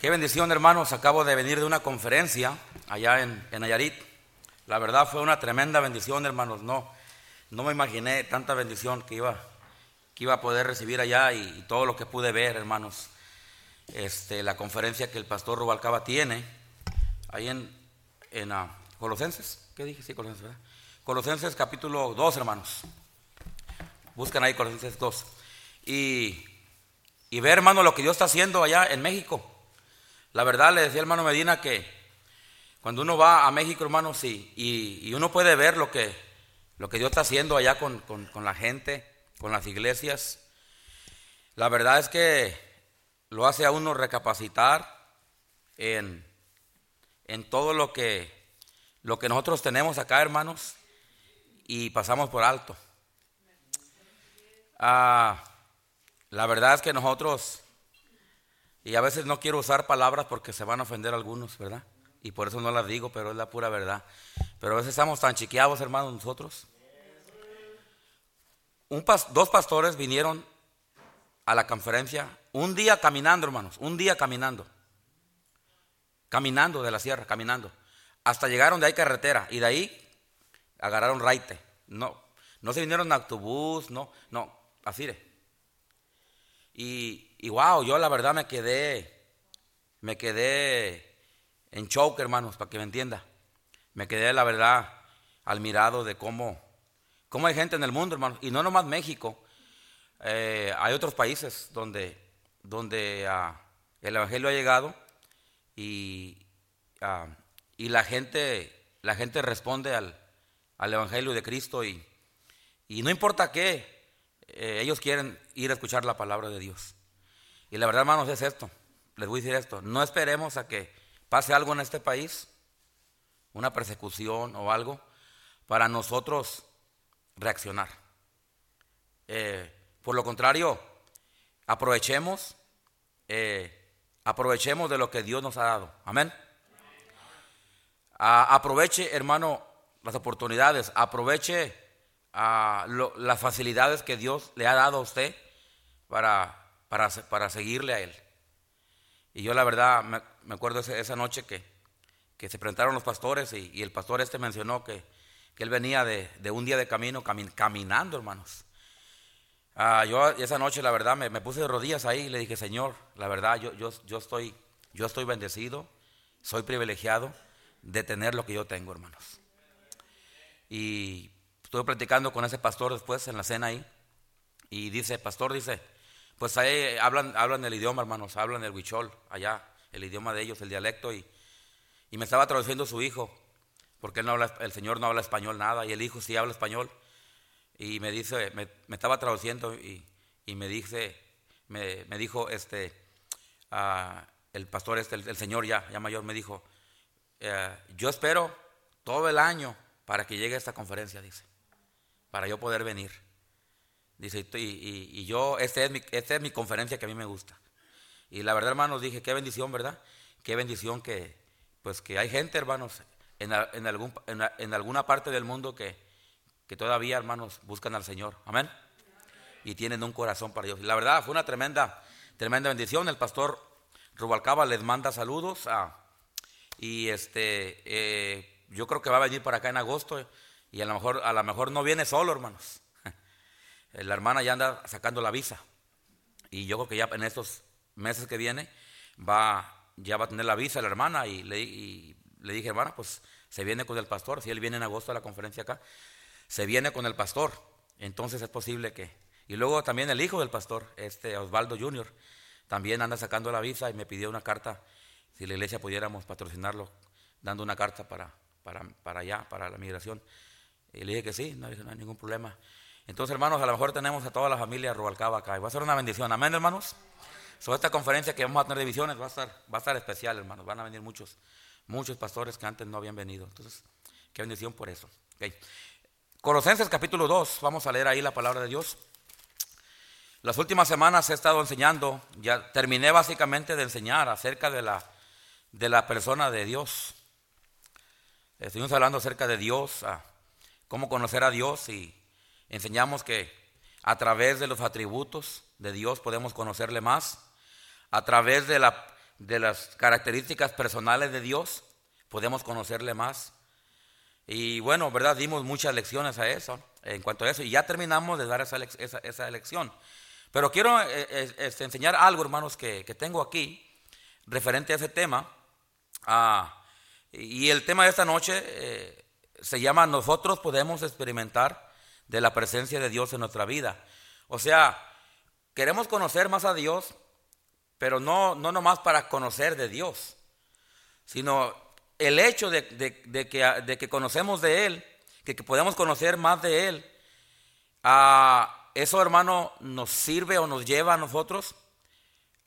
Qué bendición, hermanos. Acabo de venir de una conferencia allá en, en. La verdad fue una tremenda bendición, hermanos. No, no me imaginé tanta bendición que iba, que iba a poder recibir allá y, todo lo que pude ver, hermanos. Este, la conferencia que el pastor Rubalcaba tiene ahí en, en uh, Colosenses. ¿Qué dije? Sí, Colosenses, ¿verdad? Colosenses capítulo 2, hermanos. Buscan ahí Colosenses 2. Y, y ver, hermano, lo que Dios está haciendo allá en México. La verdad, le decía hermano Medina que cuando uno va a México, hermano, sí, y, uno puede ver lo que, lo que Dios está haciendo allá con, la gente, con las iglesias, la verdad es que lo hace a uno recapacitar en, en todo lo que, lo que nosotros tenemos acá, hermanos, y pasamos por alto. Ah, la verdad es que nosotros y a veces no quiero usar palabras porque se van a ofender algunos, ¿verdad? Y por eso no las digo, pero es la pura verdad. Pero a veces estamos tan chiqueados, hermanos, nosotros. dos pastores vinieron a la conferencia un día caminando, hermanos, un día caminando. Caminando de la sierra, caminando. Hasta llegaron de ahí carretera y de ahí agarraron raite. No, no se vinieron en autobús, no, no, así de. Y, y wow, yo la verdad me quedé, me quedé en choke, hermanos, para que me entienda. Me quedé, la verdad, admirado de cómo, cómo hay gente en el mundo, hermanos. Y no nomás México, eh, hay otros países donde, donde ah, el Evangelio ha llegado y, ah, y la, gente, la gente responde al, al Evangelio de Cristo y, y no importa qué, eh, ellos quieren ir a escuchar la palabra de Dios. Y la verdad, hermanos, es esto. Les voy a decir esto. No esperemos a que pase algo en este país, una persecución o algo, para nosotros reaccionar. Eh, por lo contrario, aprovechemos, eh, aprovechemos de lo que Dios nos ha dado. Amén. aproveche, hermano, las oportunidades, aproveche las facilidades que Dios le ha dado a usted para para, para seguirle a Él. Y yo la verdad me, acuerdo esa, noche que, que, se presentaron los pastores y, el pastor este mencionó que, que él venía de, de, un día de camino caminando, hermanos. Ah, yo esa noche la verdad me, me, puse de rodillas ahí y le dije, Señor, la verdad yo, yo, yo, estoy, yo estoy bendecido, soy privilegiado de tener lo que yo tengo, hermanos. Y estuve platicando con ese pastor después en la cena ahí y dice, pastor, dice, pues ahí hablan, hablan el idioma, hermanos, hablan el huichol, allá, el idioma de ellos, el dialecto, y, y me estaba traduciendo su hijo, porque él no habla, el señor no habla español nada, y el hijo sí habla español, y me dice, me, estaba traduciendo, y, y, me dice, me, me dijo, este, uh, el pastor este, el, señor ya, ya mayor, me dijo, eh, yo espero todo el año para que llegue esta conferencia, dice, para yo poder venir. Dice, y, yo, esta es, mi, esta es mi conferencia que a mí me gusta. Y la verdad, hermanos, dije, qué bendición, ¿verdad? Qué bendición que, pues que hay gente, hermanos, en, en, algún, en, alguna parte del mundo que, que todavía, hermanos, buscan al Señor. Amén. Y tienen un corazón para Dios. Y la verdad, fue una tremenda, tremenda bendición. El pastor Rubalcaba les manda saludos. Y este, eh, yo creo que va a venir para acá en agosto. Y a lo mejor, a lo mejor no viene solo, hermanos. Eh, la hermana ya anda sacando la visa. Y yo creo que ya en estos meses que viene va, ya va a tener la visa la hermana. Y le, le dije, hermana, pues se viene con el pastor. Si él viene en agosto a la conferencia acá, se viene con el pastor. Entonces es posible que. Y luego también el hijo del pastor, este Osvaldo Jr., también anda sacando la visa y me pidió una carta, si la iglesia pudiéramos patrocinarlo, dando una carta para, para, para allá, para la migración. Y le dije que sí, no, no hay ningún problema. Entonces, hermanos, a lo mejor tenemos a toda la familia Rubalcaba acá. Y va a ser una bendición. Amén, hermanos. Sobre esta conferencia que vamos a tener de visiones va a estar, va a estar especial, hermanos. Van a venir muchos, muchos pastores que antes no habían venido. Entonces, qué bendición por eso. Okay. Colosenses capítulo 2, vamos a leer ahí la palabra de Dios. Las últimas semanas he estado enseñando, ya terminé básicamente de enseñar acerca de la, de la persona de Dios. Estuvimos hablando acerca de Dios, cómo conocer a Dios y Enseñamos que a través de los atributos de Dios podemos conocerle más. A través de la, de las características personales de Dios, podemos conocerle más. Y bueno, ¿verdad? Dimos muchas lecciones a eso, en cuanto a eso, y ya terminamos de dar esa, esa, lección. Pero quiero eh, eh, este, enseñar algo, hermanos, que, tengo aquí, referente a ese tema. Ah, y el tema de esta noche eh, se llama Nosotros podemos experimentar de la presencia de Dios en nuestra vida. O sea, queremos conocer más a Dios, pero no, no nomás para conocer de Dios, sino el hecho de, que, que, conocemos de Él, que, podemos conocer más de Él, a eso hermano nos sirve o nos lleva a nosotros,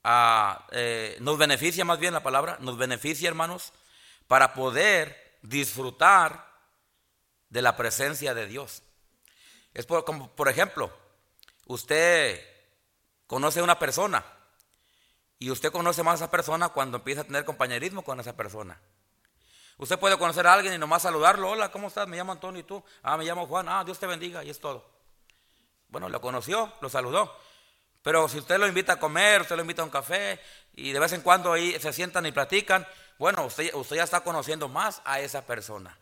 a, eh, nos beneficia más bien la palabra, nos beneficia hermanos, para poder disfrutar de la presencia de Dios. Es como, por ejemplo, usted conoce a una persona, y usted conoce más a esa persona cuando empieza a tener compañerismo con esa persona. Usted puede conocer a alguien y nomás saludarlo. Hola, ¿cómo estás? Me llamo Antonio y tú. Ah, me llamo Juan. Ah, Dios te bendiga y es todo. Bueno, lo conoció, lo saludó. Pero si usted lo invita a comer, usted lo invita a un café y de vez en cuando ahí se sientan y platican, bueno, usted, usted ya está conociendo más a esa persona.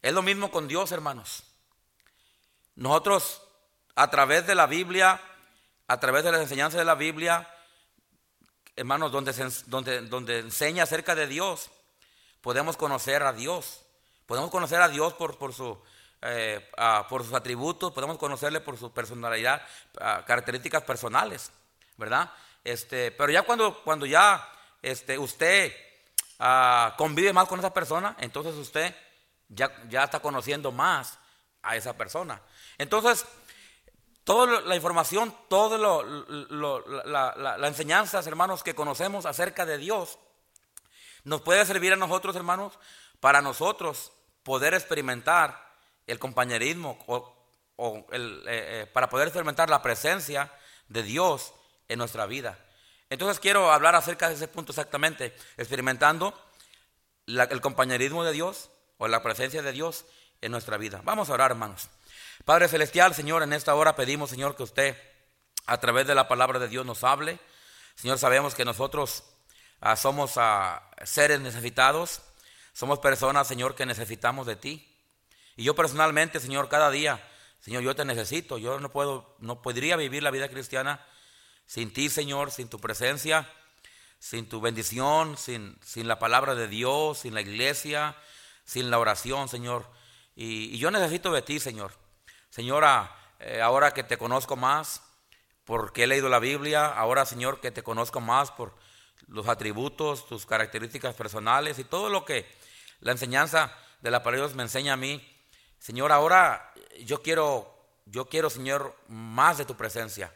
Es lo mismo con Dios, hermanos. Nosotros, a través de la Biblia, a través de las enseñanzas de la Biblia, hermanos, donde, donde, donde enseña acerca de Dios, podemos conocer a Dios. Podemos conocer a Dios por, su, eh, por sus atributos, podemos conocerle por su personalidad, características personales, ¿verdad? Este, pero ya cuando, cuando ya este, usted ah, convive más con esa persona, entonces usted ya está conociendo más a esa persona. Entonces, Toda la información, toda la, la, enseñanzas, hermanos, que conocemos acerca de Dios, nos puede servir a nosotros, hermanos, para nosotros poder experimentar el compañerismo o, el, eh, eh, para poder experimentar la presencia de Dios en nuestra vida. Entonces quiero hablar acerca de ese punto exactamente, experimentando el compañerismo de Dios o la presencia de Dios en nuestra vida. Vamos a orar, hermanos. Padre Celestial, Señor, en esta hora pedimos, Señor, que usted a través de la palabra de Dios nos hable. Señor, sabemos que nosotros ah, somos ah, seres necesitados, somos personas, Señor, que necesitamos de ti. Y yo personalmente, Señor, cada día, Señor, yo te necesito. Yo no puedo, no podría vivir la vida cristiana sin ti, Señor, sin tu presencia, sin tu bendición, sin, sin la palabra de Dios, sin la iglesia, sin la oración, Señor. y yo necesito de ti, Señor. Señora, eh, ahora que te conozco más, porque he leído la Biblia, ahora Señor que te conozco más por los atributos, tus características personales y todo lo que la enseñanza de la palabra de Dios me enseña a mí. Señor, ahora yo quiero, yo quiero, Señor, más de tu presencia.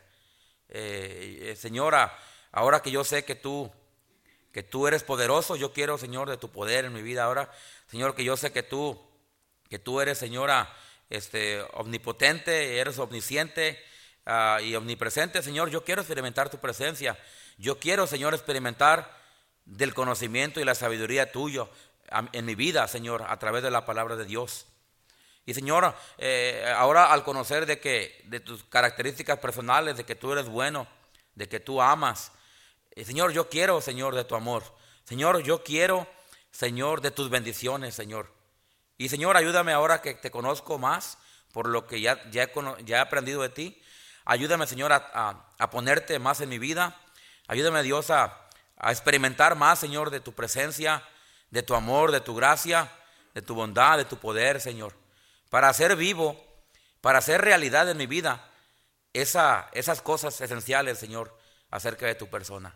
Eh, eh, señora, ahora que yo sé que tú, que tú eres poderoso, yo quiero, Señor, de tu poder en mi vida. Ahora, Señor, que yo sé que tú, que tú eres, Señora, este, omnipotente, eres omnisciente ah, y omnipresente, Señor. Yo quiero experimentar tu presencia. Yo quiero, Señor, experimentar del conocimiento y la sabiduría tuyo en mi vida, Señor, a través de la palabra de Dios. Y Señor, eh, ahora al conocer de que de tus características personales, de que tú eres bueno, de que tú amas, eh, Señor, yo quiero, Señor, de tu amor. Señor, yo quiero, Señor, de tus bendiciones, Señor. Y Señor, ayúdame ahora que te conozco más por lo que ya, ya, he, aprendido de ti. Ayúdame, Señor, a, ponerte más en mi vida. Ayúdame, Dios, a, a experimentar más, Señor, de tu presencia, de tu amor, de tu gracia, de tu bondad, de tu poder, Señor. Para hacer vivo, para hacer realidad en mi vida esa, esas cosas esenciales, Señor, acerca de tu persona.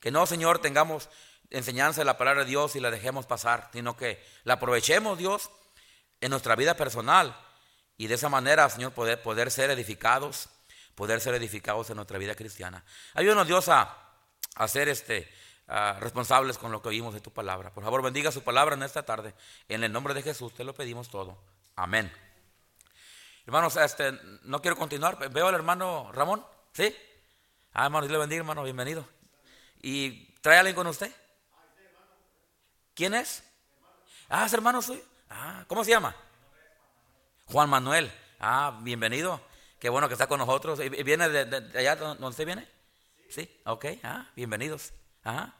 Que no, Señor, tengamos enseñanza de la palabra de Dios y la dejemos pasar, sino que la aprovechemos, Dios, en nuestra vida personal y de esa manera, Señor, poder, poder ser edificados, poder ser edificados en nuestra vida cristiana. Ayúdanos, Dios, a, a ser este, responsables con lo que oímos de tu palabra. Por favor, bendiga su palabra en esta tarde. En el nombre de Jesús te lo pedimos todo. Amén. Hermanos, este, no quiero continuar. Veo al hermano Ramón. ¿Sí? Ah, hermano, Dios le bendiga, hermano. Bienvenido. ¿Y trae alguien con usted? ¿Quién es? Ah, es hermano suyo. Ah, ¿cómo se llama? Juan Manuel. Ah, bienvenido. Qué bueno que está con nosotros. ¿Viene de, allá donde usted viene? Sí. Ok, ah, bienvenidos. Ajá.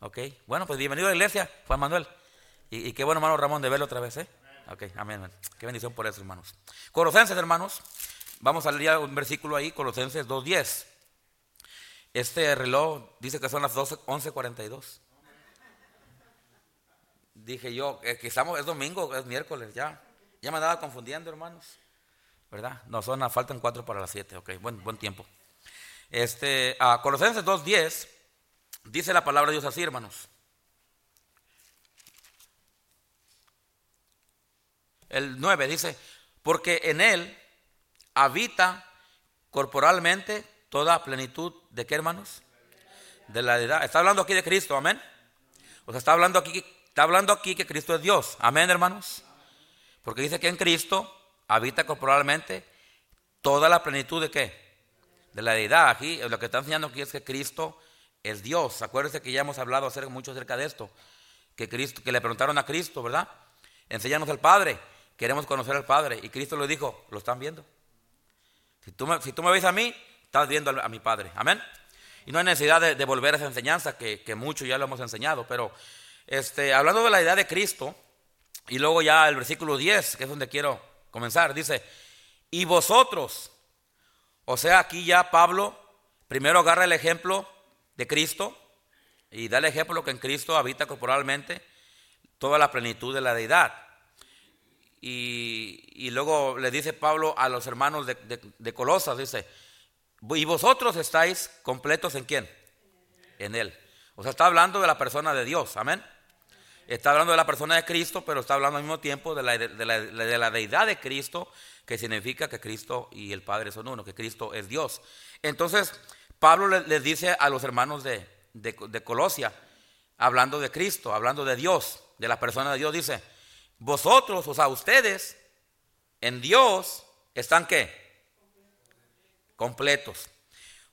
Ok, bueno, pues bienvenido a la iglesia, Juan Manuel. Y, qué bueno, hermano Ramón, de verlo otra vez, ¿eh? Ok, amén. Qué bendición por eso, hermanos. Colosenses, hermanos. Vamos a leer un versículo ahí, Colosenses 2.10. Este reloj dice que son las 12, 11.42. Dije yo, que estamos, es domingo, es miércoles, ya. Ya me andaba confundiendo, hermanos. ¿Verdad? No, son, faltan cuatro para las 7. Ok, buen, buen tiempo. Este, a Colosenses 2.10 dice la palabra de Dios así, hermanos. El 9 dice, porque en él habita corporalmente toda plenitud de qué, hermanos? De la edad. Está hablando aquí de Cristo, amén. O sea, está hablando aquí, está hablando aquí que Cristo es Dios, amén, hermanos. Porque dice que en Cristo habita corporalmente toda la plenitud de qué? De la deidad. Aquí lo que está enseñando aquí es que Cristo es Dios. Acuérdense que ya hemos hablado mucho acerca de esto. Que, Cristo, que le preguntaron a Cristo, ¿verdad? Enséñanos al Padre. Queremos conocer al Padre. Y Cristo le dijo, lo están viendo. Si tú me, si tú me ves a mí, estás viendo a, mi Padre. Amén. Y no hay necesidad de, volver a esa enseñanza, que, que, mucho ya lo hemos enseñado. Pero este, hablando de la idea de Cristo, y luego ya el versículo 10, que es donde quiero comenzar, dice, y vosotros, o sea, aquí ya Pablo primero agarra el ejemplo de Cristo y da el ejemplo que en Cristo habita corporalmente toda la plenitud de la deidad. Y, luego le dice Pablo a los hermanos de, Colosas, dice, y vosotros estáis completos en quién? En Él. O sea, está hablando de la persona de Dios, amén. Está hablando de la persona de Cristo, pero está hablando al mismo tiempo de la, de la, deidad de Cristo, que significa que Cristo y el Padre son uno, que Cristo es Dios. Entonces, Pablo les dice a los hermanos de, de Colosia, hablando de Cristo, hablando de Dios, de la persona de Dios, dice, vosotros, o sea, ustedes, en Dios, ¿están qué? Completos.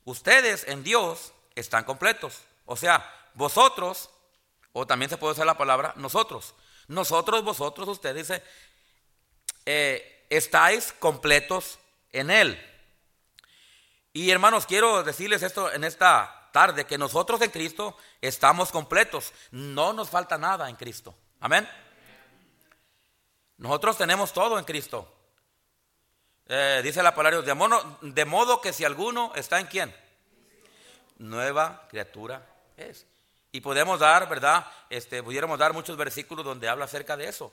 Ustedes en Dios están completos. O sea, vosotros, o también se puede usar la palabra nosotros. Nosotros, vosotros, ustedes, dice, eh, estáis completos en Él. Y hermanos, quiero decirles esto en esta tarde, que nosotros en Cristo estamos completos. No nos falta nada en Cristo. Amén. Nosotros tenemos todo en Cristo. Eh, dice la palabra de modo, de modo que si alguno está en quién, nueva criatura es. Y podemos dar, ¿verdad? Este, pudiéramos dar muchos versículos donde habla acerca de eso.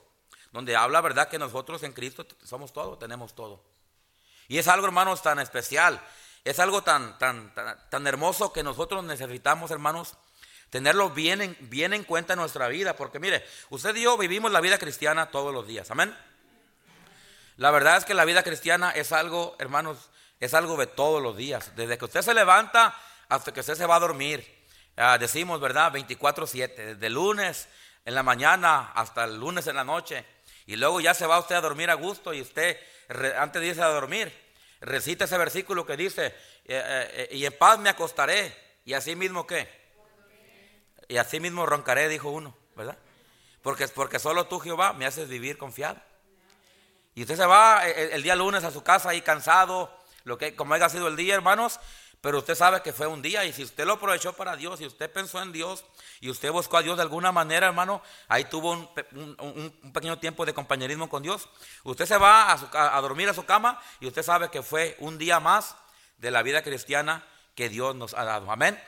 Donde habla, ¿verdad? Que nosotros en Cristo somos todo, tenemos todo. Y es algo, hermanos, tan especial. Es algo tan, tan, tan, tan hermoso que nosotros necesitamos, hermanos, tenerlo bien en, bien en cuenta en nuestra vida, porque mire, usted y yo vivimos la vida cristiana todos los días, amén. La verdad es que la vida cristiana es algo, hermanos, es algo de todos los días, desde que usted se levanta hasta que usted se va a dormir. Ah, decimos, ¿verdad? 24/7, desde lunes en la mañana hasta el lunes en la noche. Y luego ya se va usted a dormir a gusto y usted, antes de irse a dormir, recita ese versículo que dice, eh, eh, eh, y en paz me acostaré. Y así mismo qué? Y así mismo roncaré, dijo uno, ¿verdad? Porque, porque solo tú, Jehová, me haces vivir confiado. Y usted se va el, día lunes a su casa ahí cansado, lo que, como haya sido el día, hermanos, pero usted sabe que fue un día y si usted lo aprovechó para Dios, y usted pensó en Dios y usted buscó a Dios de alguna manera, hermano, ahí tuvo un, pequeño tiempo de compañerismo con Dios. Usted se va a, a, dormir a su cama y usted sabe que fue un día más de la vida cristiana que Dios nos ha dado. Amén.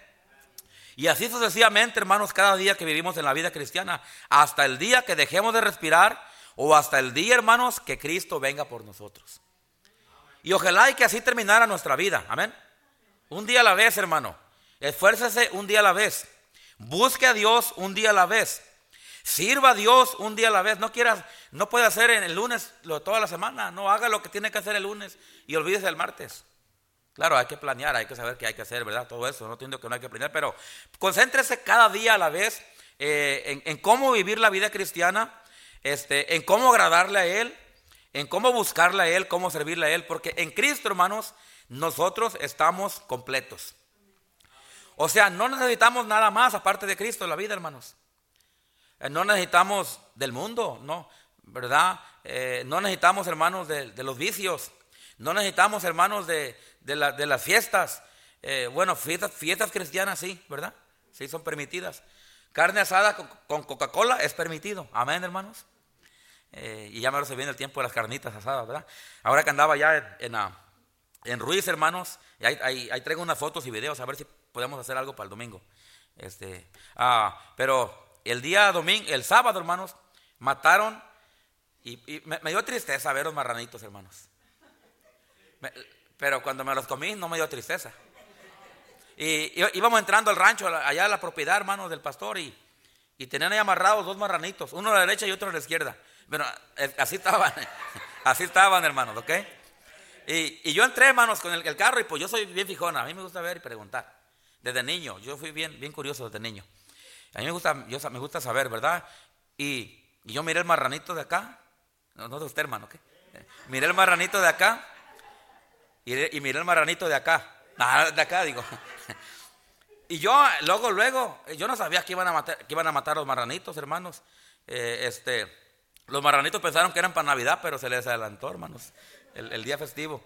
Y así sucesivamente, hermanos, cada día que vivimos en la vida cristiana, hasta el día que dejemos de respirar o hasta el día, hermanos, que Cristo venga por nosotros. Y ojalá y que así terminara nuestra vida. Amén. Un día a la vez, hermano. Esfuércese un día a la vez. Busque a Dios un día a la vez. Sirva a Dios un día a la vez. No quieras, no puede hacer en el lunes lo, toda la semana. No haga lo que tiene que hacer el lunes y olvídese el martes. Claro, hay que planear, hay que saber qué hay que hacer, ¿verdad? Todo eso, no entiendo que no hay que planear, pero concéntrese cada día a la vez eh, en, cómo vivir la vida cristiana, este, en cómo agradarle a Él, en cómo buscarle a Él, cómo servirle a Él, porque en Cristo, hermanos, nosotros estamos completos. O sea, no necesitamos nada más aparte de Cristo en la vida, hermanos. Eh, no necesitamos del mundo, no, ¿verdad? Eh, no necesitamos, hermanos, de los vicios. No necesitamos, hermanos, de, las fiestas. Eh, bueno, fiestas, cristianas sí, ¿verdad? Sí, son permitidas. carne asada con, Coca-Cola es permitido. Amén, hermanos. Y ya me se viene el tiempo de las carnitas asadas, ¿verdad? Ahora que andaba ya en, en, Ruiz, hermanos, y ahí, traigo unas fotos y videos a ver si podemos hacer algo para el domingo. Este, ah, pero el día domingo, el sábado, hermanos, mataron y, me, dio tristeza ver los marranitos, hermanos. pero cuando me los comí no me dio tristeza. Y, íbamos entrando al rancho, allá a la propiedad, hermanos, del pastor, y, y tenían ahí amarrados dos marranitos, uno a la derecha y otro a la izquierda. Eh, así estaban, así estaban, hermanos, ¿ok? Y, yo entré, hermanos, con el, carro y pues yo soy bien fijona, a mí me gusta ver y preguntar. Desde niño, yo fui bien, bien curioso desde niño. A mí me gusta, yo, me gusta saber, ¿verdad? Y, yo miré el marranito de acá, no, no de usted, hermano, ¿qué? Miré el marranito de acá y, y miré el marranito de acá. Nada, de acá, digo. Y yo, luego, luego, yo no sabía que iban a matar, que iban a matar los marranitos, hermanos. Eh, este, los marranitos pensaron que eran para Navidad, pero se les adelantó, hermanos, el, día festivo.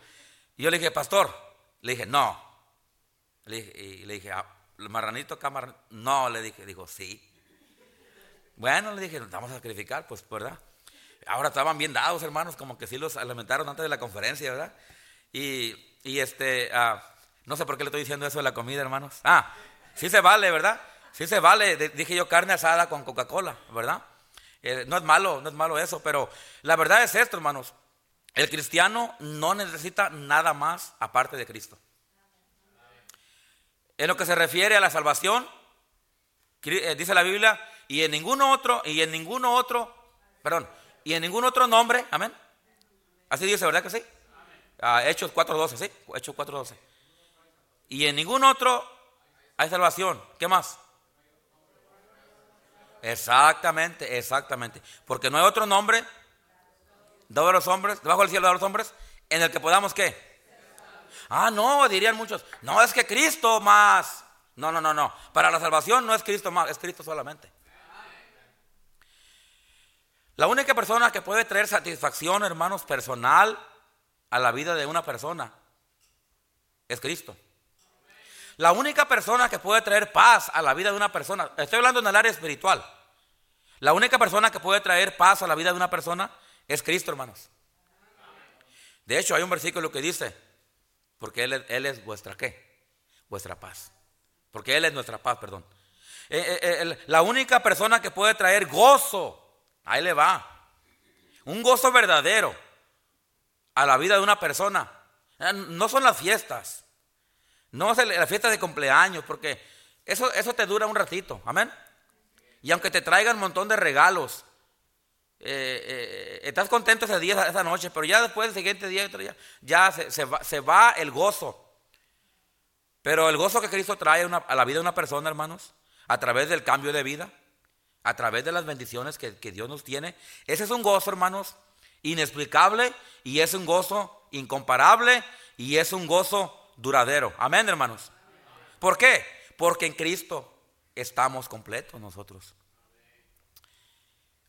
Y yo le dije, pastor, le dije, no. Le y le dije, ah, ¿el marranito acá? No, le dije, dijo, sí. Bueno, le dije, vamos a sacrificar, pues, ¿verdad? Ahora estaban bien dados, hermanos, como que sí los alimentaron antes de la conferencia, ¿verdad? Y, y este, ah, no sé por qué le estoy diciendo eso de la comida, hermanos. Ah, sí se vale, ¿verdad? Sí se vale, dije yo carne asada con Coca-Cola, ¿verdad? Eh, no es malo, no es malo eso, pero la verdad es esto, hermanos. El cristiano no necesita nada más aparte de Cristo. En lo que se refiere a la salvación, eh, dice la Biblia, y en ningún otro, y en ningún otro, perdón, y en ningún otro nombre, amén. Así dice, ¿verdad que sí? Ah, Hechos 4.12, ¿sí? Hechos 4.12. Y en ningún otro hay salvación. ¿Qué más? Exactamente, exactamente. Porque no hay otro nombre dado a los hombres, debajo del cielo de los hombres, en el que podamos qué. Ah, no, dirían muchos. No, es que Cristo más. No, no, no, no. Para la salvación no es Cristo más, es Cristo solamente. La única persona que puede traer satisfacción, hermanos, personal a la vida de una persona es Cristo. La única persona que puede traer paz a la vida de una persona, estoy hablando en el área espiritual, la única persona que puede traer paz a la vida de una persona es Cristo, hermanos. De hecho, hay un versículo que dice, porque Él, es vuestra qué? Vuestra paz. Porque Él es nuestra paz, perdón. Eh, eh, eh, la única persona que puede traer gozo, ahí le va, un gozo verdadero a la vida de una persona. No son las fiestas, no la fiesta de cumpleaños, porque eso, eso te dura un ratito. Amén. Y aunque te traigan un montón de regalos, eh, eh, estás contento ese día, esa noche, pero ya después del siguiente día, ya se, va, se, va, el gozo. Pero el gozo que Cristo trae a la vida de una persona, hermanos, a través del cambio de vida, a través de las bendiciones que, que Dios nos tiene, ese es un gozo, hermanos, inexplicable y es un gozo incomparable y es un gozo duradero. Amén, hermanos. ¿Por qué? Porque en Cristo estamos completos nosotros.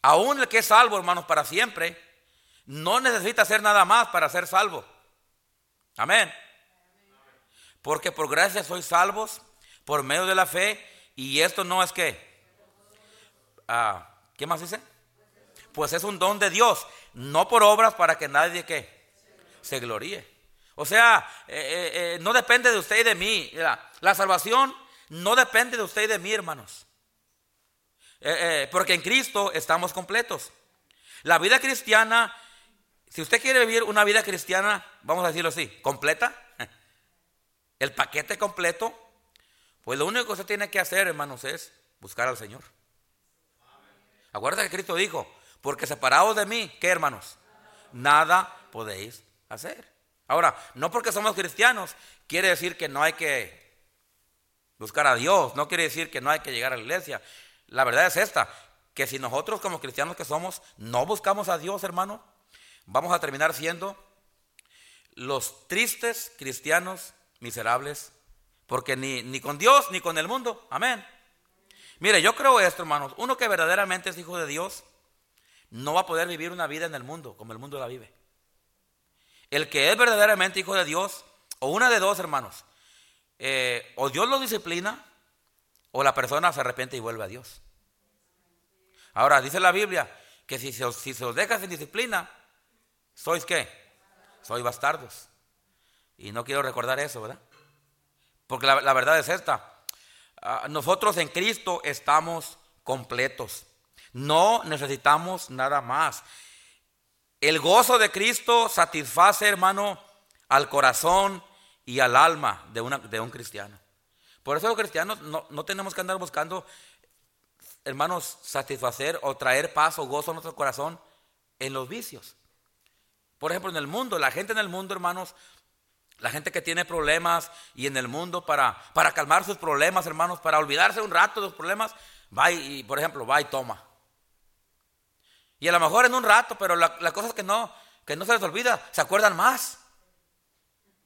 Aún el que es salvo, hermanos, para siempre, no necesita hacer nada más para ser salvo. Amén. Porque por gracia sois salvos por medio de la fe y esto no es que... Ah, ¿Qué más dice? Pues es un don de Dios, no por obras para que nadie que se gloríe. O sea, eh, eh, eh, no depende de usted y de mí. La, salvación no depende de usted y de mí, hermanos. Porque en Cristo estamos completos. La vida cristiana, si usted quiere vivir una vida cristiana, vamos a decirlo así, completa, el paquete completo, pues lo único que usted tiene que hacer, hermanos, es buscar al Señor. Acuérdate que Cristo dijo, porque separados de mí, ¿qué hermanos? Nada podéis hacer. Ahora, no porque somos cristianos, quiere decir que no hay que buscar a Dios, no quiere decir que no hay que llegar a la iglesia. La verdad es esta, que si nosotros como cristianos que somos no buscamos a Dios, hermano, vamos a terminar siendo los tristes cristianos miserables, porque ni, ni con Dios ni con el mundo, amén. Mire, yo creo esto, hermanos, uno que verdaderamente es hijo de Dios, no va a poder vivir una vida en el mundo como el mundo la vive. El que es verdaderamente hijo de Dios, o una de dos hermanos, eh, o Dios lo disciplina, o la persona se arrepiente y vuelve a Dios. Ahora, dice la Biblia que si se os, si se os deja sin disciplina, ¿sois qué? Sois bastardos. Y no quiero recordar eso, ¿verdad? Porque la, verdad es esta. Ah, nosotros en Cristo estamos completos. No necesitamos nada más. El gozo de Cristo satisface, hermano, al corazón y al alma de, de un cristiano. Por eso los cristianos no, no tenemos que andar buscando, hermanos, satisfacer o traer paz o gozo a nuestro corazón en los vicios. Por ejemplo, en el mundo, la gente en el mundo, hermanos, la gente que tiene problemas y en el mundo para, para calmar sus problemas, hermanos, para olvidarse un rato de los problemas, va y, por ejemplo, va y toma. Y a lo mejor en un rato, pero la, la cosa es que no, que no se les olvida, se acuerdan más.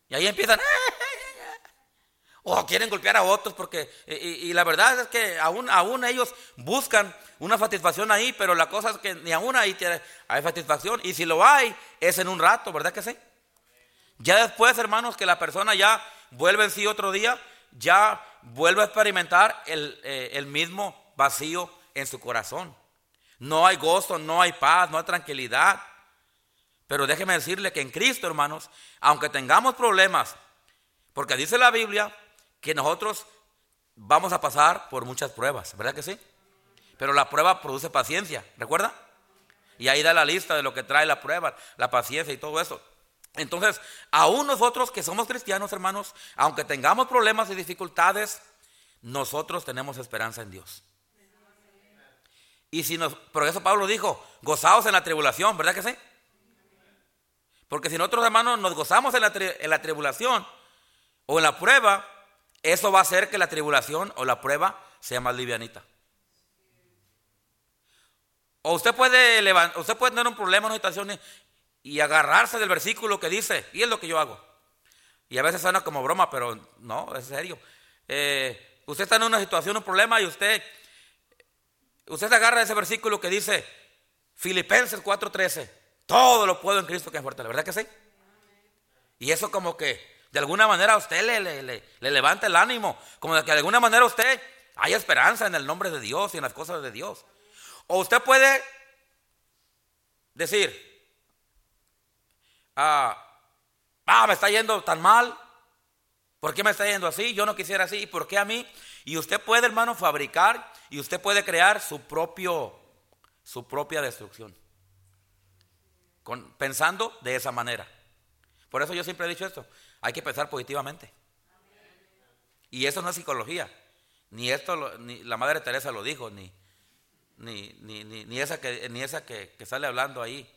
Y ahí empiezan, o quieren golpear a otros, porque, y, la verdad es que aún, aún ellos buscan una satisfacción ahí, pero la cosa es que ni aún ahí hay satisfacción, y si lo hay, es en un rato, ¿verdad que sí? Ya después, hermanos, que la persona ya vuelve en sí otro día, ya vuelve a experimentar el, eh, el mismo vacío en su corazón. No hay gozo, no hay paz, no hay tranquilidad. Pero déjeme decirle que en Cristo, hermanos, aunque tengamos problemas, porque dice la Biblia que nosotros vamos a pasar por muchas pruebas, ¿verdad que sí? Pero la prueba produce paciencia, ¿recuerda? Y ahí da la lista de lo que trae la prueba, la paciencia y todo eso. Entonces, aún nosotros que somos cristianos, hermanos, aunque tengamos problemas y dificultades, nosotros tenemos esperanza en Dios. Y si nos, por eso Pablo dijo, gozaos en la tribulación, ¿verdad que sí? Porque si nosotros hermanos nos gozamos en la, en la tribulación o en la prueba, eso va a hacer que la tribulación o la prueba sea más livianita. O usted puede, levantar, usted puede tener un problema, una situación y agarrarse del versículo que dice, y es lo que yo hago. Y a veces suena como broma, pero no, es serio. Eh, usted está en una situación, un problema, y usted Usted se agarra ese versículo que dice Filipenses 4:13, todo lo puedo en Cristo que es fuerte, ¿la verdad que sí? Y eso como que de alguna manera a usted le, le, levanta el ánimo, como de que de alguna manera usted hay esperanza en el nombre de Dios y en las cosas de Dios. O usted puede decir, ah, ah, me está yendo tan mal, ¿por qué me está yendo así? Yo no quisiera así, ¿y por qué a mí? Y usted puede, hermano, fabricar y usted puede crear su, propio, su propia destrucción. Pensando de esa manera. Por eso yo siempre he dicho esto, hay que pensar positivamente. Y eso no es psicología. Ni esto, ni la Madre Teresa lo dijo, ni, ni, ni, ni esa, que, ni esa que, sale hablando ahí,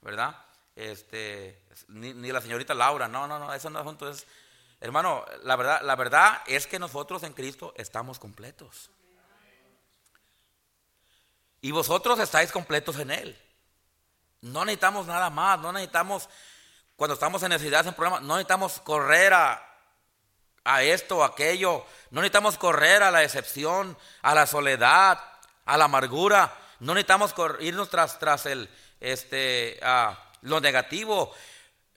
¿verdad? Este, ni, la señorita Laura, no, no, no, eso no es junto. Es, hermano, la verdad, la verdad es que nosotros en Cristo estamos completos. Y vosotros estáis completos en Él. No necesitamos nada más, no necesitamos, cuando estamos en necesidades, en problemas, no necesitamos correr a, a esto o aquello, no necesitamos correr a la decepción, a la soledad, a la amargura, no necesitamos irnos tras, tras el, este, a lo negativo.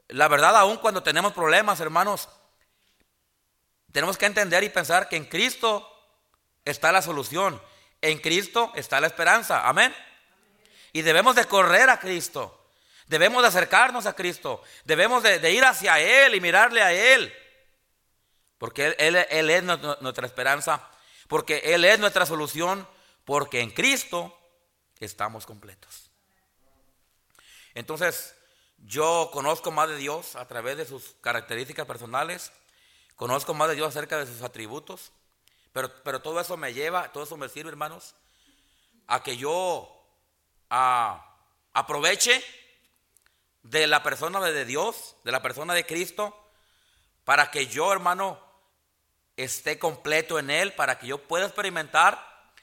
La verdad, aún cuando tenemos problemas, hermanos, tenemos que entender y pensar que en Cristo está la solución. En Cristo está la esperanza. Amén. Y debemos de correr a Cristo. Debemos de acercarnos a Cristo. Debemos de, ir hacia Él y mirarle a Él. Porque él, él, es nuestra esperanza. Porque Él es nuestra solución. Porque en Cristo estamos completos. Entonces, yo conozco más de Dios a través de sus características personales. Conozco más de Dios acerca de sus atributos. Pero, todo eso me lleva, todo eso me sirve, hermanos, a que yo aproveche de la persona de Dios, de la persona de Cristo, para que yo, hermano, esté completo en Él, para que yo pueda experimentar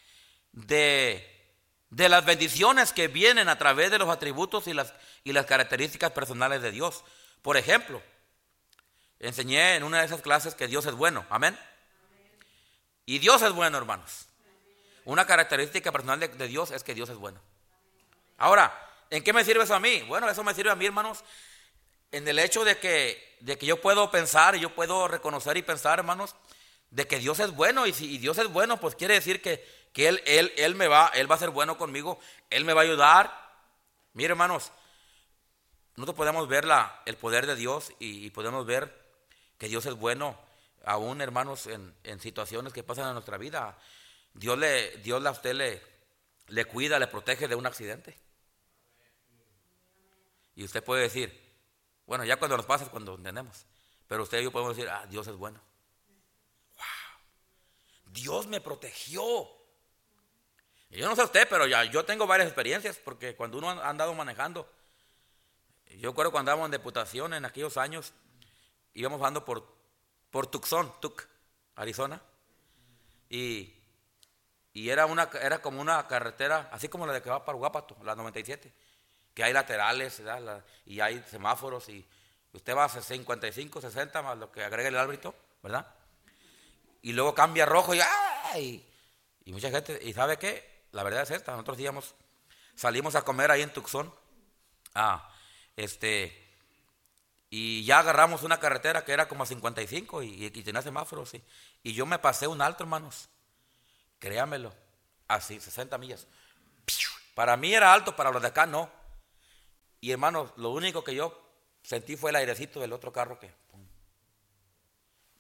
de, de las bendiciones que vienen a través de los atributos y las, y las características personales de Dios. Por ejemplo, enseñé en una de esas clases que Dios es bueno. Amén. Y Dios es bueno, hermanos. Una característica personal de, Dios es que Dios es bueno. Ahora, ¿en qué me sirve eso a mí? Bueno, eso me sirve a mí, hermanos, en el hecho de que, de que yo puedo pensar y yo puedo reconocer y pensar, hermanos, de que Dios es bueno. Y si Dios es bueno, pues quiere decir que, que él, él, él me va, Él va a ser bueno conmigo, Él me va a ayudar. Mire, hermanos, nosotros podemos ver la, el poder de Dios y, podemos ver que Dios es bueno, aún, hermanos, en, en, situaciones que pasan en nuestra vida. Dios, le, Dios a usted le, le cuida, le protege de un accidente. Y usted puede decir, bueno, ya cuando nos pasa es cuando entendemos. Pero usted y yo podemos decir, ah, Dios es bueno. Wow. Dios me protegió. yo no sé usted, pero ya yo tengo varias experiencias porque cuando uno ha andado manejando, yo recuerdo cuando andábamos en deputación en aquellos años, íbamos andando por, por Tucson, Tuc, Arizona, y, y era, una, era como una carretera, así como la de que va para Guapato, la 97 que hay laterales y hay semáforos y usted va a 55, 60 más lo que agrega el árbitro, ¿verdad? Y luego cambia rojo y ¡ay! Y mucha gente, ¿y sabe qué? La verdad es esta, nosotros íbamos, salimos a comer ahí en Tucson, ah, este, y ya agarramos una carretera que era como a 55 y, y tenía semáforos, y, y yo me pasé un alto, hermanos, créamelo, así, 60 millas. Para mí era alto, para los de acá no. Y hermanos, lo único que yo sentí fue el airecito del otro carro que...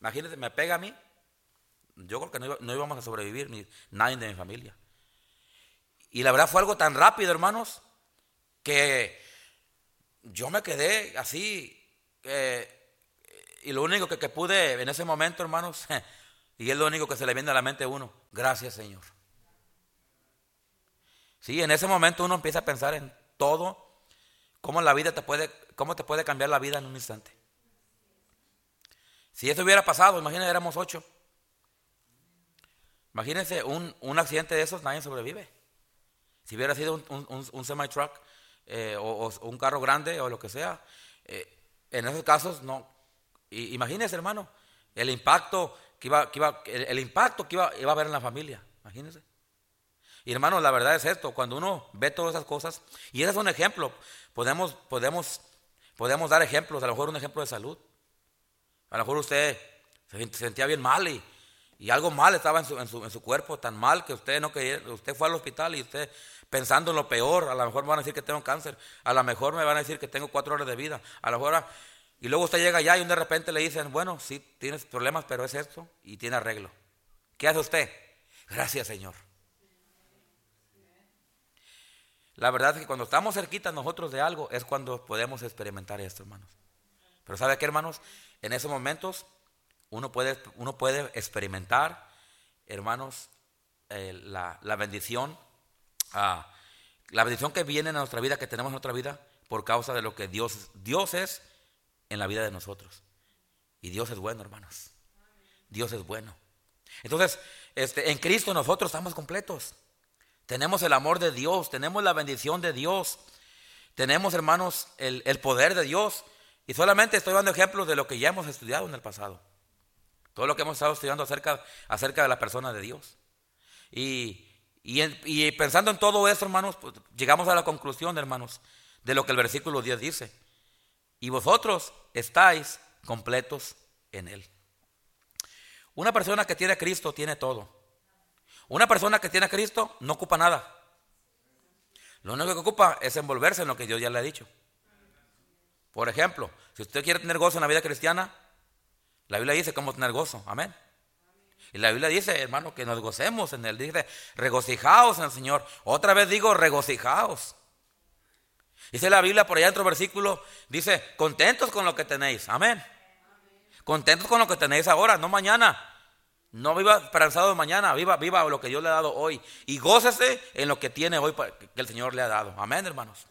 Imagínense, me pega a mí. Yo creo que no, íbamos a sobrevivir, ni nadie de mi familia. Y la verdad fue algo tan rápido, hermanos, que yo me quedé así. y lo único que, que, pude en ese momento, hermanos, y es lo único que se le viene a la mente a uno, gracias Señor. Sí, en ese momento uno empieza a pensar en todo ¿Cómo la vida te puede, cómo te puede cambiar la vida en un instante? Si eso hubiera pasado, imagínense, éramos ocho. Imagínense un, un, accidente de esos, nadie sobrevive. Si hubiera sido un, un, semi-truck eh, o, un carro grande o lo que sea, eh, en esos casos no. imagínense, hermano, el impacto que iba, que iba, el, impacto que iba, iba, a haber en la familia. Imagínense. Y hermano, la verdad es esto, cuando uno ve todas esas cosas, y ese es un ejemplo, podemos, podemos, podemos dar ejemplos, a lo mejor un ejemplo de salud. A lo mejor usted se sentía bien mal y, y algo mal estaba en su, en, su, en su, cuerpo, tan mal que usted no quería, usted fue al hospital y usted pensando en lo peor, a lo mejor me van a decir que tengo cáncer, a lo mejor me van a decir que tengo cuatro horas de vida, a lo mejor, y luego usted llega allá y de repente le dicen, bueno, sí, tienes problemas, pero es esto y tiene arreglo. ¿Qué hace usted? Gracias, Señor. La verdad es que cuando estamos cerquitas nosotros de algo es cuando podemos experimentar esto, hermanos. Pero ¿sabe qué, hermanos? En esos momentos uno puede, uno puede experimentar, hermanos, eh, la, bendición, ah, la bendición que viene en nuestra vida, que tenemos en nuestra vida, por causa de lo que Dios, Dios es en la vida de nosotros. Y Dios es bueno, hermanos. Dios es bueno. Entonces, este, en Cristo nosotros estamos completos. Tenemos el amor de Dios, tenemos la bendición de Dios, tenemos, hermanos, el, poder de Dios. Y solamente estoy dando ejemplos de lo que ya hemos estudiado en el pasado. Todo lo que hemos estado estudiando acerca, acerca de la persona de Dios. Y, y, pensando en todo eso, hermanos, pues, llegamos a la conclusión, hermanos, de lo que el versículo 10 dice. Y vosotros estáis completos en Él. Una persona que tiene a Cristo tiene todo. Una persona que tiene a Cristo no ocupa nada. Lo único que ocupa es envolverse en lo que Dios ya le ha dicho. Por ejemplo, si usted quiere tener gozo en la vida cristiana, la Biblia dice cómo tener gozo. Amén. Y la Biblia dice, hermano, que nos gocemos en él. Dice, regocijaos en el Señor. Otra vez digo, regocijaos. Dice la Biblia por allá en otro versículo, dice, contentos con lo que tenéis. Amén. Contentos con lo que tenéis ahora, no mañana. No viva esperanzado de mañana, viva, viva lo que Dios le ha dado hoy. Y gócese en lo que tiene hoy que el Señor le ha dado. Amén, hermanos.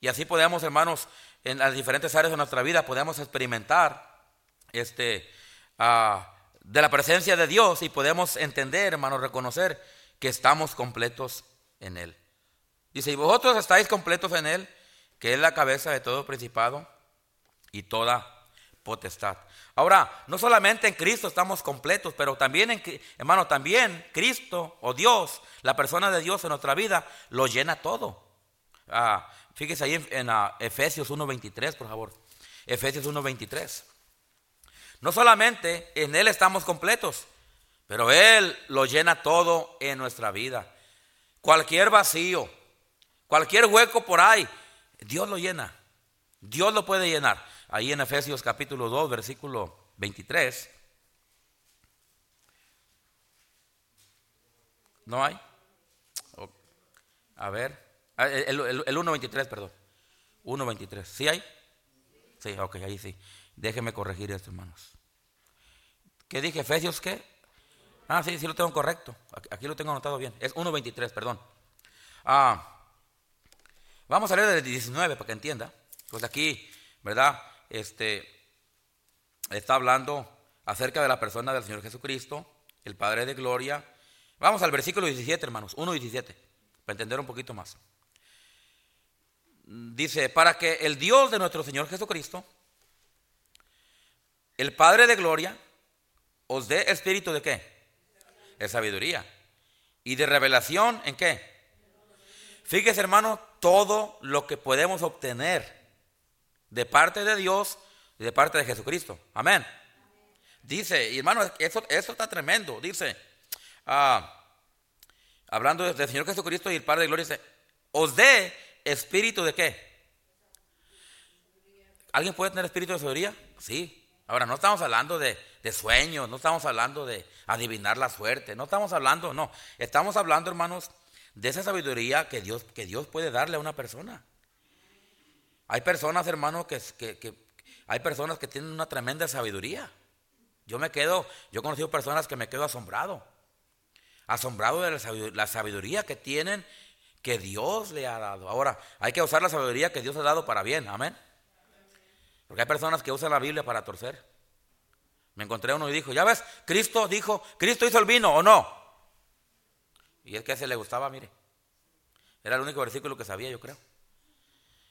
Y así podemos, hermanos, en las diferentes áreas de nuestra vida, podemos experimentar este, ah, de la presencia de Dios y podemos entender, hermanos, reconocer que estamos completos en Él. Dice, y vosotros estáis completos en Él, que es la cabeza de todo principado y toda potestad. Ahora, no solamente en Cristo estamos completos, pero también, en, hermano, también Cristo o Dios, la persona de Dios en nuestra vida, lo llena todo. Ah, fíjese ahí en, Efesios 1.23, por favor. Efesios 1.23. No solamente en Él estamos completos, Pero Él lo llena todo en nuestra vida. Cualquier vacío, cualquier hueco por ahí, Dios lo llena. Dios lo puede llenar. Ahí en Efesios capítulo 2, versículo 23. ¿No hay? A ver. Ah, el, el, el 1.23, perdón. 1.23. ¿Sí hay? Sí, ok, ahí sí. Déjeme corregir esto, hermanos. ¿Qué dije? ¿Efesios qué? Ah, sí, sí lo tengo correcto. Aquí lo tengo anotado bien. Es 1.23, perdón. Ah, vamos a leer del 19 para que entienda. Pues aquí, ¿verdad? Este está hablando acerca de la persona del Señor Jesucristo, el Padre de Gloria. Vamos al versículo 17, hermanos, 1.17, para entender un poquito más. Dice, para que el Dios de nuestro Señor Jesucristo, el Padre de Gloria, os dé espíritu de qué? De sabiduría. Y de revelación en qué? Fíjese, hermano, todo lo que podemos obtener de parte de Dios y de parte de Jesucristo. Amén. Dice, y hermano, eso, eso está tremendo. Dice, ah, hablando del Señor Jesucristo y el Padre de Gloria, dice, os dé espíritu de qué? ¿Alguien puede tener espíritu de sabiduría? Sí. Ahora, no estamos hablando de, de, sueños, no estamos hablando de adivinar la suerte, no estamos hablando, no. Estamos hablando, hermanos, de esa sabiduría que Dios, que Dios puede darle a una persona. Hay personas, hermanos, que, que, hay personas que tienen una tremenda sabiduría. Yo me quedo, yo he conocido personas que me quedo asombrado. Asombrado de la sabiduría que tienen que Dios le ha dado. Ahora, hay que usar la sabiduría que Dios ha dado para bien. Amén. Porque hay personas que usan la Biblia para torcer. Me encontré uno y dijo, ya ves, Cristo dijo, Cristo hizo el vino o no. Y es que a ese le gustaba, mire. Era el único versículo que sabía, yo creo.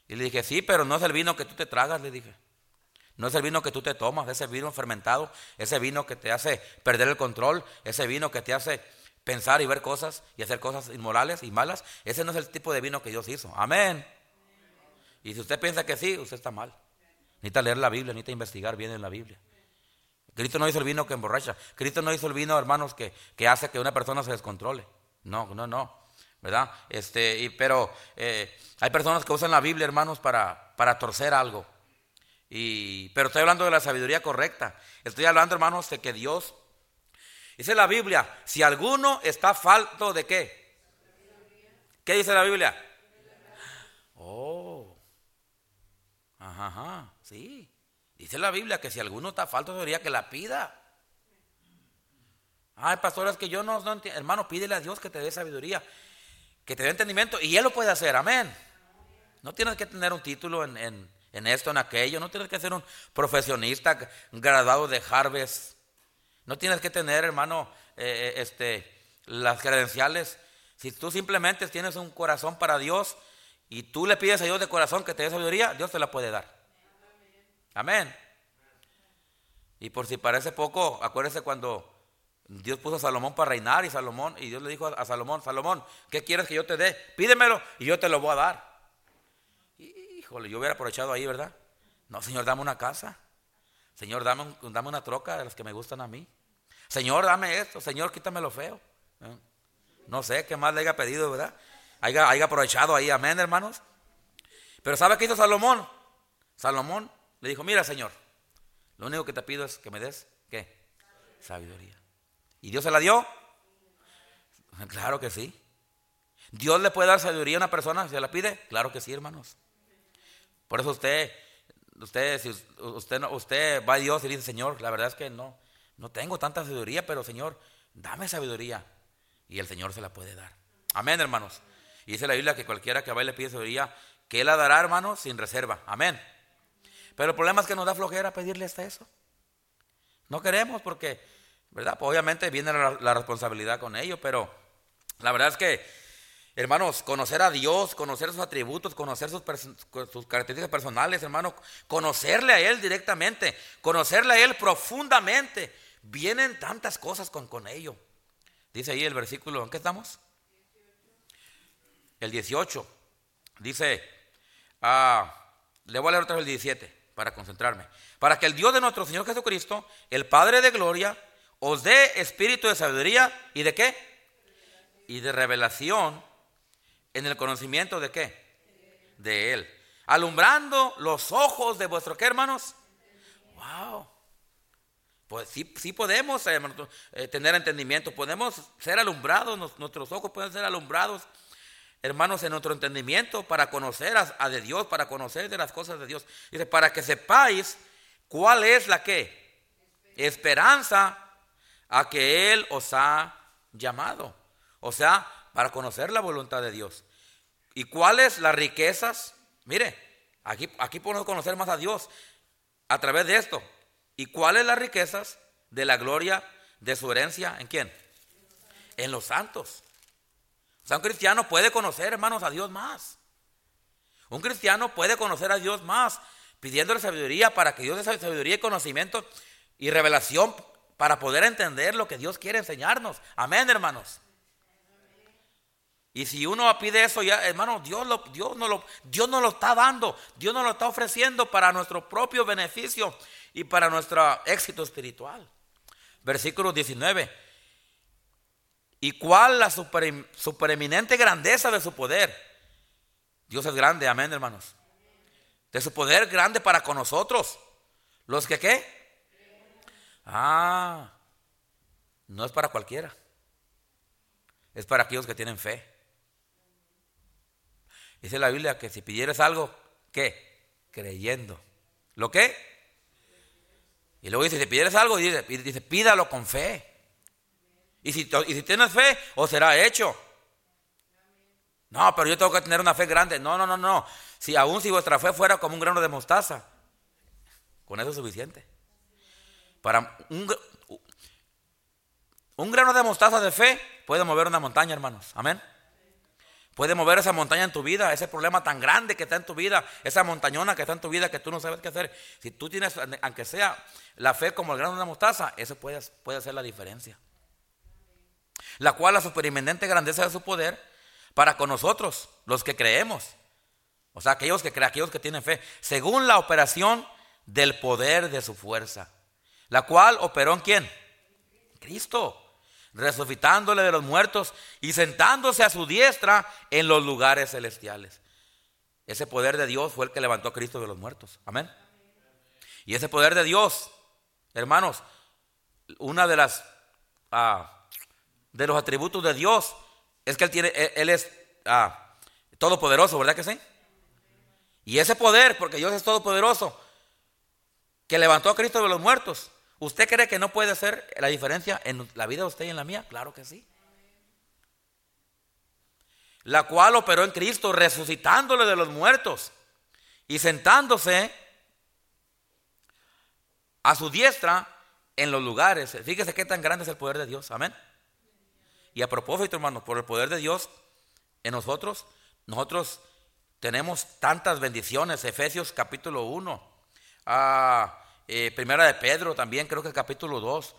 Y le dije, sí, pero no es el vino que tú te tragas, le dije. No es el vino que tú te tomas, ese vino fermentado, ese vino que te hace perder el control, ese vino que te hace pensar y ver cosas y hacer cosas inmorales y malas. Ese no es el tipo de vino que Dios hizo. Amén. Y si usted piensa que sí, usted está mal. Necesita leer la Biblia, necesita investigar bien en la Biblia. Cristo no hizo el vino que emborracha. Cristo no hizo el vino, hermanos, que, que hace que una persona se descontrole. No, no, no. ¿Verdad? Este, y, pero eh, hay personas que usan la Biblia, hermanos, para, para torcer algo. Y, pero estoy hablando de la sabiduría correcta. Estoy hablando, hermanos, de que Dios, dice la Biblia, si alguno está falto de qué. ¿Qué dice la Biblia? Oh, ajá, ajá, sí. Dice la Biblia que si alguno está falto, debería que la pida. Ay, pastor, es que yo no, no entiendo. Hermano, pídele a Dios que te dé sabiduría que te dé entendimiento y Él lo puede hacer, amén. No tienes que tener un título en, en, esto, en aquello, no tienes que ser un profesionista graduado de Harvard, no tienes que tener, hermano, eh, eh, este, las credenciales. Si tú simplemente tienes un corazón para Dios y tú le pides a Dios de corazón que te dé sabiduría, Dios te la puede dar. Amén. Y por si parece poco, acuérdese cuando Dios puso a Salomón para reinar y Salomón, y Dios le dijo a Salomón, Salomón, ¿qué quieres que yo te dé? Pídemelo y yo te lo voy a dar. Híjole, yo hubiera aprovechado ahí, ¿verdad? No, Señor, dame una casa. Señor, dame, dame una troca de las que me gustan a mí. Señor, dame esto. Señor, quítame lo feo. ¿Eh? No sé qué más le haya pedido, ¿verdad? Haya, haya aprovechado ahí, amén, hermanos. Pero ¿sabe qué hizo Salomón? Salomón le dijo, mira, Señor, lo único que te pido es que me des, ¿qué? Sabiduría. ¿Y Dios se la dio? Claro que sí. ¿Dios le puede dar sabiduría a una persona si se la pide? Claro que sí, hermanos. Por eso usted, usted, si usted, usted va a Dios y dice, Señor, la verdad es que no, no tengo tanta sabiduría, pero Señor, dame sabiduría. Y el Señor se la puede dar. Amén, hermanos. Y dice la Biblia que cualquiera que va y le pide sabiduría, que la dará, hermanos, sin reserva. Amén. Pero el problema es que nos da flojera pedirle hasta eso. No queremos porque ¿verdad? Pues obviamente viene la, responsabilidad con ello, pero la verdad es que, hermanos, conocer a Dios, conocer sus atributos, conocer sus, sus características personales, hermanos, conocerle a Él directamente, conocerle a Él profundamente, vienen tantas cosas con, con ello. Dice ahí el versículo, ¿en qué estamos? El 18. Dice, ah, le voy a leer otra vez el 17 para concentrarme. Para que el Dios de nuestro Señor Jesucristo, el Padre de Gloria, os dé espíritu de sabiduría y de qué? Y de revelación en el conocimiento de qué? De Él. Alumbrando los ojos de vuestros, ¿qué hermanos? Wow. Pues sí, sí podemos eh, tener entendimiento, podemos ser alumbrados, nuestros ojos pueden ser alumbrados, hermanos, en nuestro entendimiento para conocer a, de Dios, para conocer de las cosas de Dios. Dice, para que sepáis cuál es la que esperanza a que Él os ha llamado. O sea, para conocer la voluntad de Dios. ¿Y cuáles las riquezas? Mire, aquí, aquí podemos conocer más a Dios a través de esto. ¿Y cuáles las riquezas de la gloria de su herencia? ¿En quién? En los santos. O sea, un cristiano puede conocer, hermanos, a Dios más. Un cristiano puede conocer a Dios más, pidiéndole sabiduría para que Dios dé sabiduría y conocimiento y revelación para poder entender lo que Dios quiere enseñarnos. Amén, hermanos. Y si uno pide eso, ya, hermano, Dios, lo, no lo, nos lo está dando, Dios nos lo está ofreciendo para nuestro propio beneficio y para nuestro éxito espiritual. Versículo 19. ¿Y cuál la super, supereminente grandeza de su poder? Dios es grande, amén, hermanos. De su poder grande para con nosotros. ¿Los que qué? Ah, no es para cualquiera. Es para aquellos que tienen fe. Dice la Biblia que si pidieres algo, ¿qué? Creyendo. ¿Lo qué? Y luego dice, si pidieres algo, dice, dice pídalo con fe. Y si, y si tienes fe, os será hecho. No, pero yo tengo que tener una fe grande. No, no, no, no. Si aún si vuestra fe fuera como un grano de mostaza, con eso es suficiente. Para un, un grano de mostaza de fe puede mover una montaña, hermanos. Amén. Puede mover esa montaña en tu vida, ese problema tan grande que está en tu vida, esa montañona que está en tu vida que tú no sabes qué hacer. Si tú tienes, aunque sea la fe como el grano de mostaza, eso puede, puede hacer la diferencia. La cual la supereminente grandeza de su poder para con nosotros, los que creemos. O sea, aquellos que creen, aquellos que tienen fe, según la operación del poder de su fuerza la cual operó en quién? Cristo, resucitándole de los muertos y sentándose a su diestra en los lugares celestiales. Ese poder de Dios fue el que levantó a Cristo de los muertos. Amén. Y ese poder de Dios, hermanos, una de las ah, de los atributos de Dios es que él tiene, él, es ah, todopoderoso, ¿verdad que sí? Y ese poder, porque Dios es todopoderoso, que levantó a Cristo de los muertos, ¿Usted cree que no puede hacer la diferencia en la vida de usted y en la mía? Claro que sí. La cual operó en Cristo, resucitándole de los muertos y sentándose a su diestra en los lugares. Fíjese qué tan grande es el poder de Dios. Amén. Y a propósito, hermano, por el poder de Dios en nosotros, nosotros tenemos tantas bendiciones. Efesios capítulo 1. Ah, eh, primera de Pedro también, creo que el capítulo 2,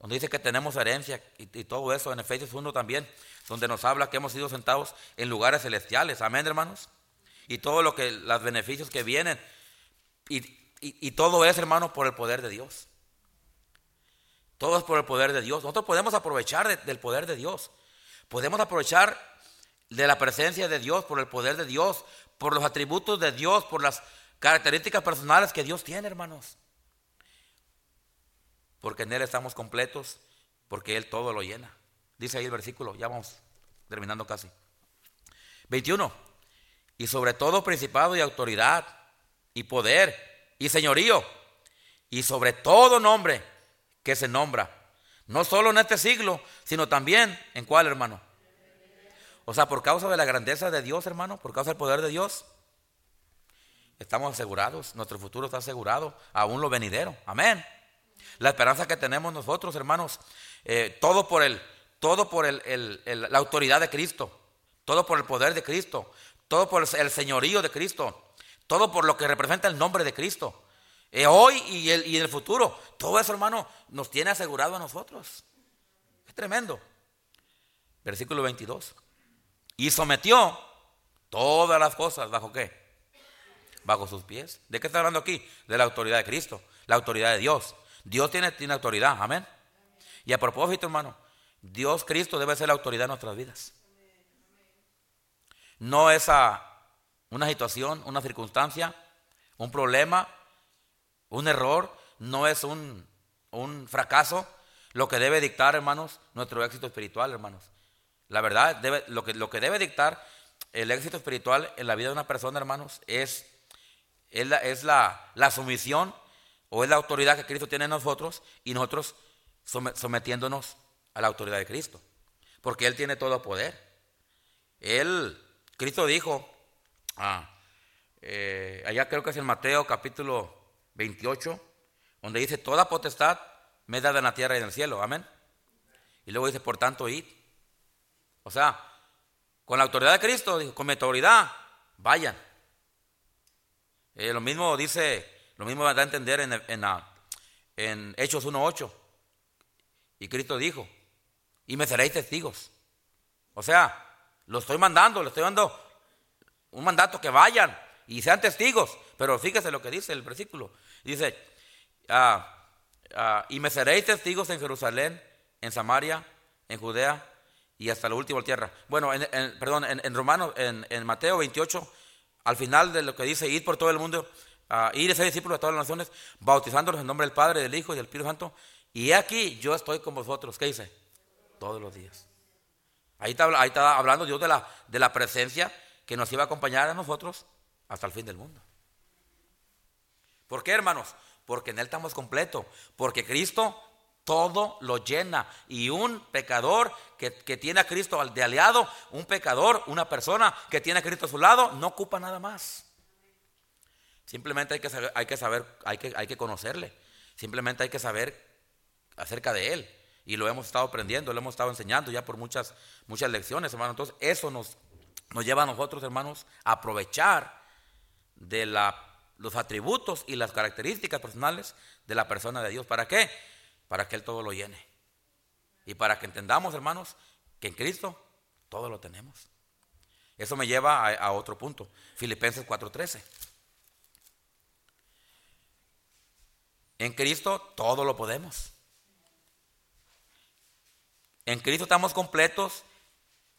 donde dice que tenemos herencia y, todo eso, en Efesios 1 también, donde nos habla que hemos sido sentados en lugares celestiales. Amén, hermanos. Y todo lo que, los beneficios que vienen. Y, todo es, hermanos, por el poder de Dios. Todo es por el poder de Dios. Nosotros podemos aprovechar del poder de Dios. Podemos aprovechar de la presencia de Dios, por el poder de Dios, por los atributos de Dios, por las características personales que Dios tiene, hermanos porque en Él estamos completos, porque Él todo lo llena. Dice ahí el versículo, ya vamos terminando casi. 21. Y sobre todo principado y autoridad y poder y señorío y sobre todo nombre que se nombra. No solo en este siglo, sino también en cuál, hermano. O sea, por causa de la grandeza de Dios, hermano, por causa del poder de Dios, estamos asegurados, nuestro futuro está asegurado, aún lo venidero. Amén. La esperanza que tenemos nosotros, hermanos, eh, todo por, el, todo por el, la autoridad de Cristo, todo por el poder de Cristo, todo por el, señorío de Cristo, todo por lo que representa el nombre de Cristo. Eh, hoy y, y en el futuro, todo eso, hermano, nos tiene asegurado a nosotros. Es tremendo. Versículo 22. Y sometió todas las cosas bajo qué? Bajo sus pies. ¿De qué está hablando aquí? De la autoridad de Cristo, la autoridad de Dios. Dios tiene, tiene autoridad, amén. Y a propósito, hermano, Dios Cristo debe ser la autoridad de nuestras vidas. No es una situación, una circunstancia, un problema, un error, no es un, un fracaso lo que debe dictar, hermanos, nuestro éxito espiritual, hermanos. La verdad, debe, lo, que, lo que debe dictar el éxito espiritual en la vida de una persona, hermanos, es, es, la, es la, la, sumisión o es la autoridad que Cristo tiene en nosotros y nosotros sometiéndonos a la autoridad de Cristo. Porque Él tiene todo poder. Él, Cristo dijo, ah, eh, allá creo que es en Mateo capítulo 28, donde dice, toda potestad me da en la tierra y en el cielo. Amén. Y luego dice, por tanto, id. O sea, con la autoridad de Cristo, con mi autoridad, vayan. Eh, lo mismo dice, lo mismo va a entender en, en, en Hechos 1.8. Y Cristo dijo, y me seréis testigos. O sea, lo estoy mandando, le estoy dando un mandato que vayan y sean testigos. Pero fíjese lo que dice el versículo. Dice, ah, ah, y me seréis testigos en Jerusalén, en Samaria, en Judea y hasta la última tierra. Bueno, en, perdón, en, en Romanos, en, Mateo 28, al final de lo que dice, ir por todo el mundo, uh, ir y ser discípulos de todas las naciones, bautizándolos en nombre del Padre, del Hijo y del Espíritu Santo. Y aquí yo estoy con vosotros. ¿Qué dice? Todos los días. Ahí está, ahí está hablando Dios de la, de la presencia que nos iba a acompañar a nosotros hasta el fin del mundo. ¿Por qué, hermanos? Porque en Él estamos completos. Porque Cristo todo lo llena. Y un pecador que, tiene a Cristo de aliado, un pecador, una persona que tiene a Cristo a su lado, no ocupa nada más. Simplemente hay que saber, hay que, saber, hay que, hay que conocerle. Simplemente hay que saber acerca de Él. Y lo hemos estado aprendiendo, lo hemos estado enseñando ya por muchas, muchas lecciones, hermanos. Entonces, eso nos, nos lleva a nosotros, hermanos, a aprovechar de la, los atributos y las características personales de la persona de Dios. ¿Para qué? para que Él todo lo llene. Y para que entendamos, hermanos, que en Cristo todo lo tenemos. Eso me lleva a, otro punto, Filipenses 4:13. En Cristo todo lo podemos. En Cristo estamos completos,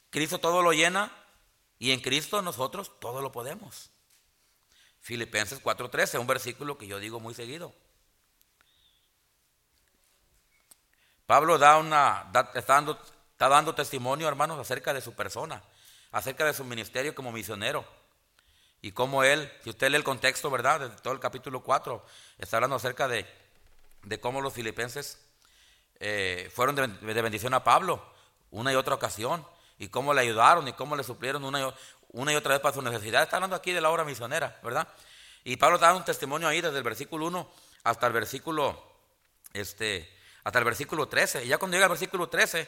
Cristo todo lo llena y en Cristo nosotros todo lo podemos. Filipenses 4:13, un versículo que yo digo muy seguido. Pablo da una, está, dando, está dando testimonio, hermanos, acerca de su persona, acerca de su ministerio como misionero. Y cómo él, si usted lee el contexto, ¿verdad? De todo el capítulo 4, está hablando acerca de, de cómo los filipenses eh, fueron de, bendición a Pablo una y otra ocasión, y cómo le ayudaron y cómo le suplieron una y, otra vez para su necesidad. Está hablando aquí de la obra misionera, ¿verdad? Y Pablo da un testimonio ahí desde el versículo 1 hasta el versículo este, hasta el versículo 13. Y ya cuando llega al versículo 13,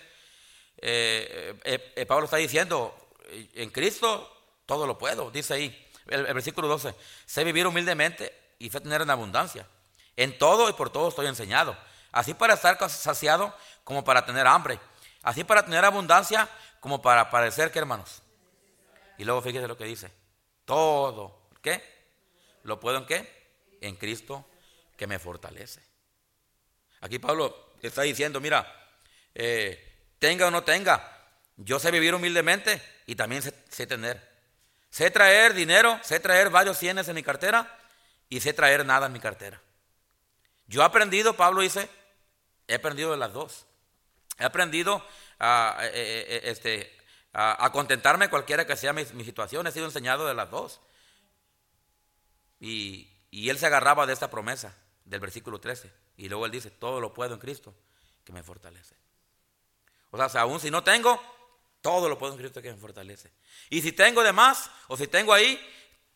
eh, eh, eh, Pablo está diciendo, en Cristo todo lo puedo, dice ahí, el, versículo 12, sé vivir humildemente y sé tener en abundancia. En todo y por todo estoy enseñado. Así para estar saciado como para tener hambre. Así para tener abundancia como para parecer que hermanos. Y luego fíjese lo que dice. Todo, ¿qué? ¿Lo puedo en qué? En Cristo que me fortalece. Aquí Pablo está diciendo, mira, eh, tenga o no tenga, yo sé vivir humildemente y también sé, tener. Sé traer dinero, sé traer varios cienes en mi cartera y sé traer nada en mi cartera. Yo he aprendido, Pablo dice, he aprendido de las dos. He aprendido a, eh, eh, este, a, contentarme cualquiera que sea mi, situación. He sido enseñado de las dos. Y él se agarraba de esta promesa del versículo 13. Y luego él dice, todo lo puedo en Cristo que me fortalece. O sea, aún si no tengo, todo lo puedo en Cristo que me fortalece. Y si tengo de más, o si tengo ahí,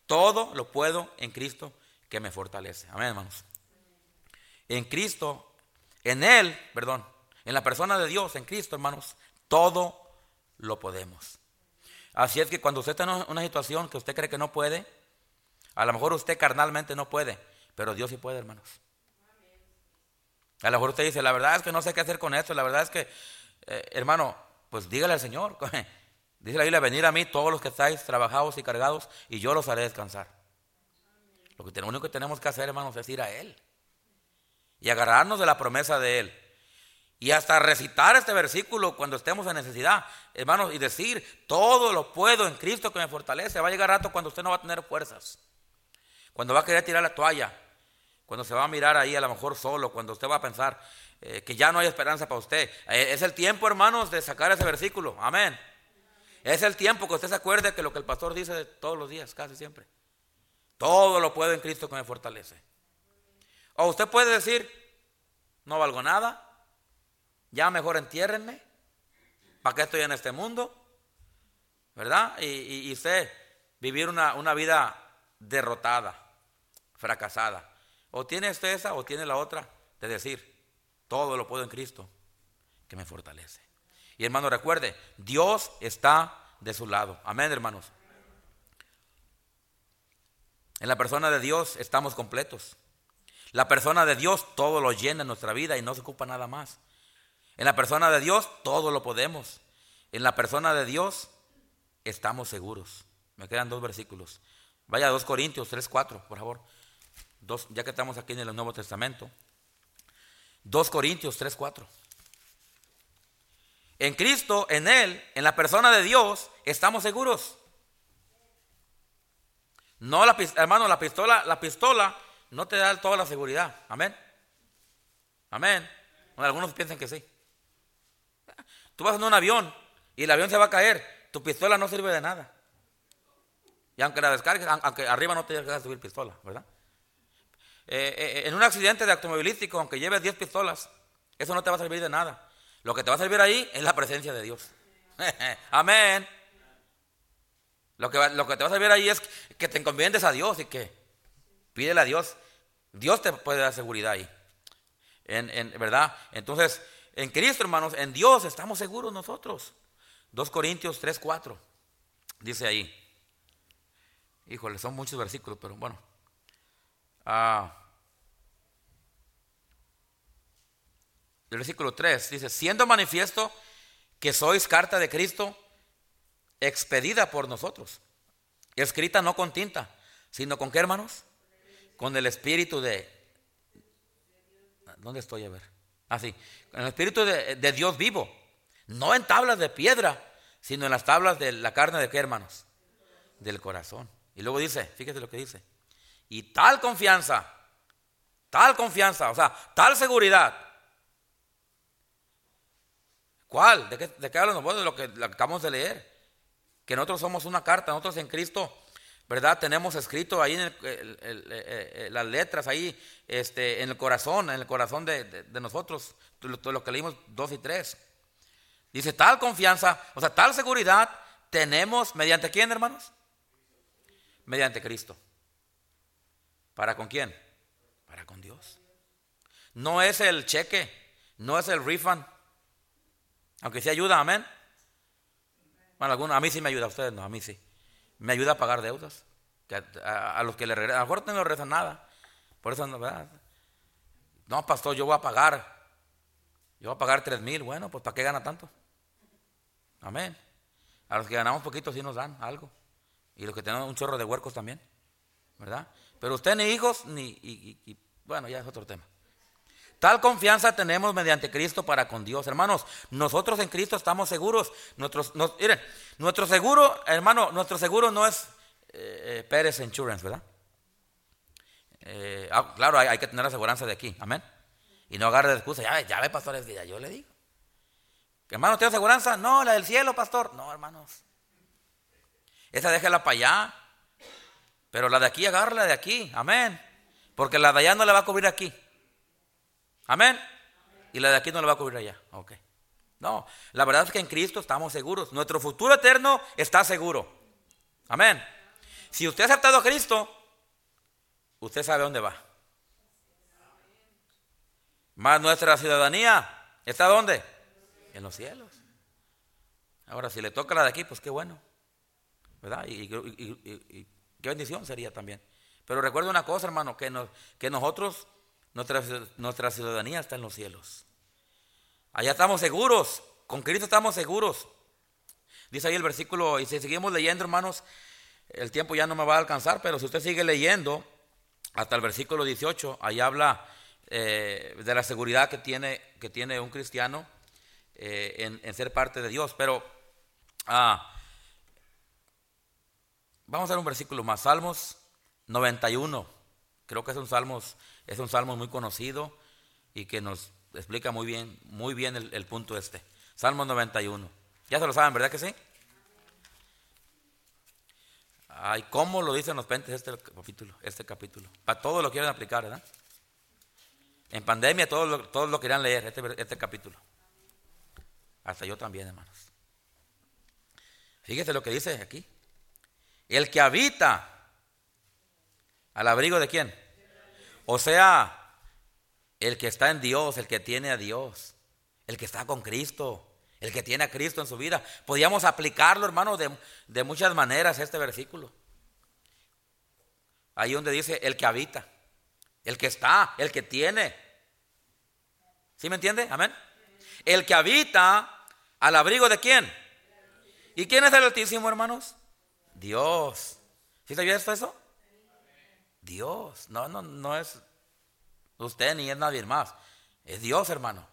todo lo puedo en Cristo que me fortalece. Amén, hermanos. En Cristo, en Él, perdón, en la persona de Dios, en Cristo, hermanos, todo lo podemos. Así es que cuando usted está en una situación que usted cree que no puede, a lo mejor usted carnalmente no puede, pero Dios sí puede, hermanos. A lo mejor usted dice, la verdad es que no sé qué hacer con esto, la verdad es que, eh, hermano, pues dígale al Señor. Dice la Biblia, venir a mí todos los que estáis trabajados y cargados y yo los haré descansar. Lo, que, lo único que tenemos que hacer, hermanos, es ir a Él y agarrarnos de la promesa de Él. Y hasta recitar este versículo cuando estemos en necesidad, hermanos, y decir, todo lo puedo en Cristo que me fortalece. Va a llegar rato cuando usted no va a tener fuerzas. Cuando va a querer tirar la toalla. Cuando se va a mirar ahí a lo mejor solo. Cuando usted va a pensar eh, que ya no hay esperanza para usted. Eh, es el tiempo, hermanos, de sacar ese versículo. Amén. Es el tiempo que usted se acuerde que lo que el pastor dice todos los días, casi siempre. Todo lo puedo en Cristo que me fortalece. O usted puede decir, no valgo nada, ya mejor entiérrenme, ¿para qué estoy en este mundo? ¿Verdad? Y, usted vivir una, una vida derrotada, fracasada. O tiene usted esa o tiene la otra de decir, todo lo puedo en Cristo que me fortalece. Y hermano, recuerde, Dios está de su lado. Amén, hermanos. En la persona de Dios estamos completos. La persona de Dios todo lo llena en nuestra vida y no se ocupa nada más. En la persona de Dios todo lo podemos. En la persona de Dios estamos seguros. Me quedan dos versículos. Vaya a 2 Corintios 3, 4, por favor. Dos, ya que estamos aquí en el Nuevo Testamento. 2 Corintios 3, 4. En Cristo, en Él, en la persona de Dios, estamos seguros. No, la, hermano, la pistola, la pistola no te da toda la seguridad. Amén. Amén. algunos piensan que sí. Tú vas en un avión y el avión se va a caer. Tu pistola no sirve de nada. Y aunque la descargues, aunque arriba no te dejes subir pistola, ¿verdad? Eh, eh, en un accidente de automovilístico, aunque lleves 10 pistolas, eso no te va a servir de nada. Lo que te va a servir ahí es la presencia de Dios. Amén. Lo que, lo que te va a servir ahí es que te encomiendes a Dios y que pídele a Dios. Dios te puede dar seguridad ahí. En, ¿Verdad? Entonces, en Cristo, hermanos, en Dios estamos seguros nosotros. 2 Corintios 3, 4. Dice ahí. Híjole, son muchos versículos, pero bueno. Ah, el versículo 3 dice, siendo manifiesto que sois carta de Cristo, expedida por nosotros, escrita no con tinta, sino con qué hermanos? Con el espíritu de... ¿Dónde estoy a ver? Así, ah, con el espíritu de, de Dios vivo, no en tablas de piedra, sino en las tablas de la carne de qué hermanos? Del corazón. Y luego dice, fíjese lo que dice, y tal confianza, tal confianza, o sea, tal seguridad. ¿Cuál? ¿De qué, de qué hablan? De lo que, acabamos de leer. Que nosotros somos una carta, nosotros en Cristo, ¿verdad? Tenemos escrito ahí en las letras, ahí este, en el corazón, en el corazón de, nosotros, todo lo que leímos dos y tres. Dice, tal confianza, o sea, tal seguridad tenemos mediante quién, hermanos? Mediante Cristo. ¿Para con quién? Para con Dios. No es el cheque, no es el refund. Aunque sí ayuda, amén. Bueno, a mí sí me ayuda, a ustedes no, a mí sí. Me ayuda a pagar deudas. a, los que le regresan, a lo mejor no le regresan nada. Por eso no, ¿verdad? No, pastor, yo voy a pagar. Yo voy a pagar tres mil. Bueno, pues ¿para qué gana tanto? Amén. A los que ganamos poquito sí nos dan algo. Y los que tenemos un chorro de huercos también. ¿Verdad? Pero usted ni hijos, ni... Y, bueno, ya es otro tema. Tal confianza tenemos mediante Cristo para con Dios. Hermanos, nosotros en Cristo estamos seguros. Nuestros, miren, nuestro seguro, hermano, nuestro seguro no es eh, eh, Pérez Insurance, ¿verdad? Eh, ah, claro, hay, que tener aseguranza de aquí, amén. Y no agarre de excusa, ya, ya ve, pastor, ya yo le digo. hermano, ¿tiene aseguranza? No, la del cielo, pastor. No, hermanos. Esa déjala para allá. Pero la de aquí, agárrala de aquí. Amén. Porque la de allá no le va a cubrir aquí. Amén. Y la de aquí no le va a cubrir allá. Ok. No, la verdad es que en Cristo estamos seguros. Nuestro futuro eterno está seguro. Amén. Si usted ha aceptado a Cristo, usted sabe dónde va. Más nuestra ciudadanía está dónde? En los cielos. Ahora, si le toca la de aquí, pues qué bueno. ¿Verdad? y Qué bendición sería también. Pero recuerda una cosa, hermano, que, que nosotros, nuestra, nuestra ciudadanía está en los cielos. Allá estamos seguros, con Cristo estamos seguros. Dice ahí el versículo, y si seguimos leyendo, hermanos, el tiempo ya no me va a alcanzar, pero si usted sigue leyendo hasta el versículo 18, ahí habla eh, de la seguridad que tiene, que tiene un cristiano en, en, ser parte de Dios. Pero ah, vamos a ver un versículo más, Salmos 91. Creo que es un salmos, es un salmo muy conocido y que nos explica muy bien, muy bien el, punto este. Salmos 91. Ya se lo saben, ¿verdad que sí? Ay, ¿cómo lo dicen los pentes este capítulo? Este capítulo. Para todos lo quieren aplicar, ¿verdad? En pandemia todos lo, todos lo querían leer, este, este capítulo. Hasta yo también, hermanos. Fíjese lo que dice aquí. El que habita al abrigo de quién? O sea, el que está en Dios, el que tiene a Dios, el que está con Cristo, el que tiene a Cristo en su vida. Podríamos aplicarlo, hermano, de, de muchas maneras este versículo. Ahí donde dice el que habita, el que está, el que tiene. ¿Sí me entiende? Amén. El que habita al abrigo de quién? ¿Y quién es el Altísimo, hermanos? Dios. ¿Sí sabía esto eso? Dios. No, no, no es usted ni es nadie más. Es Dios, hermano.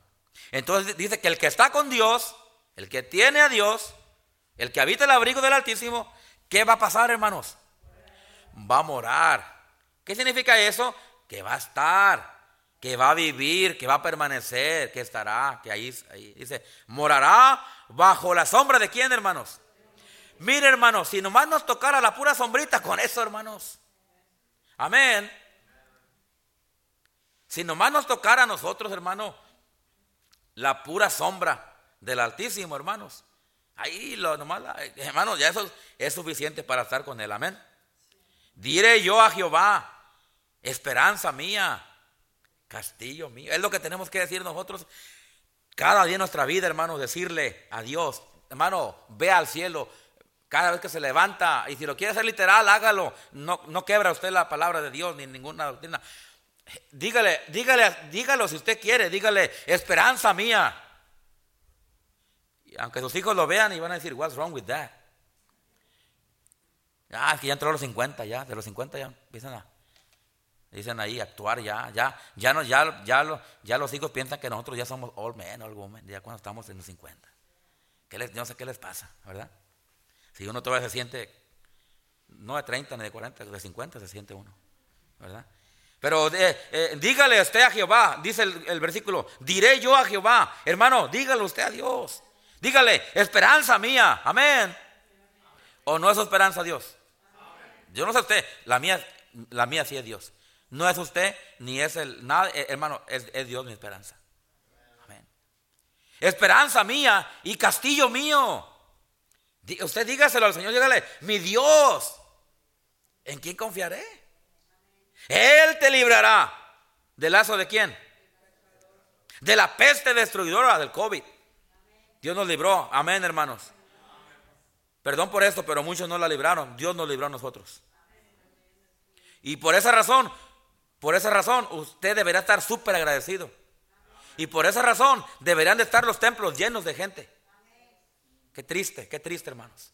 Entonces dice que el que está con Dios, el que tiene a Dios, el que habita el abrigo del Altísimo, ¿qué va a pasar, hermanos? Va a morar. ¿Qué significa eso? Que va a estar, que va a vivir, que va a permanecer, que estará, que ahí, ahí dice, morará bajo la sombra de quién, hermanos. Mire, hermanos, si nomás nos tocara la pura sombrita con eso, hermanos. Amén. Si nomás nos tocara a nosotros, hermano, la pura sombra del Altísimo, hermanos. Ahí lo nomás, hermanos, ya eso es suficiente para estar con él. Amén. Diré yo a Jehová, esperanza mía, castillo mío. Es lo que tenemos que decir nosotros cada día en nuestra vida, hermanos, decirle a Dios, hermano, ve al cielo. Cada vez que se levanta, y si lo quiere hacer literal, hágalo. No, no quebra usted la palabra de Dios ni ninguna doctrina. Dígale, dígale, dígalo si usted quiere, dígale, esperanza mía. Y aunque sus hijos lo vean y van a decir, what's wrong with that? Ah, es que ya entró a los 50, ya, de los 50 ya empiezan a, dicen ahí, actuar ya, ya, ya, no, ya, ya, ya los hijos piensan que nosotros ya somos old men, old women, ya cuando estamos en los 50. ¿Qué les, no sé qué les pasa, ¿verdad? Si uno todavía se siente, no de 30 ni de 40, de 50 se siente uno, ¿verdad? Pero eh, eh, dígale usted a Jehová, dice el, versículo, diré yo a Jehová, hermano, dígale usted a Dios. Dígale, esperanza mía, amén. ¿O no es esperanza Dios? Yo no sé usted, la mía, la mía sí es Dios. No es usted, ni es el, nada, eh, hermano, es, es Dios mi esperanza. Amén. Esperanza mía y castillo mío. Usted dígaselo al Señor, dígale, mi Dios, ¿en quién confiaré? Él te librará del lazo de quién? De la peste destruidora del COVID. Dios nos libró. Amén, hermanos. Perdón por esto, pero muchos no la libraron. Dios nos libró a nosotros. Y por esa razón, por esa razón, usted deberá estar súper agradecido. Y por esa razón deberán de estar los templos llenos de gente. Qué triste, qué triste, hermanos.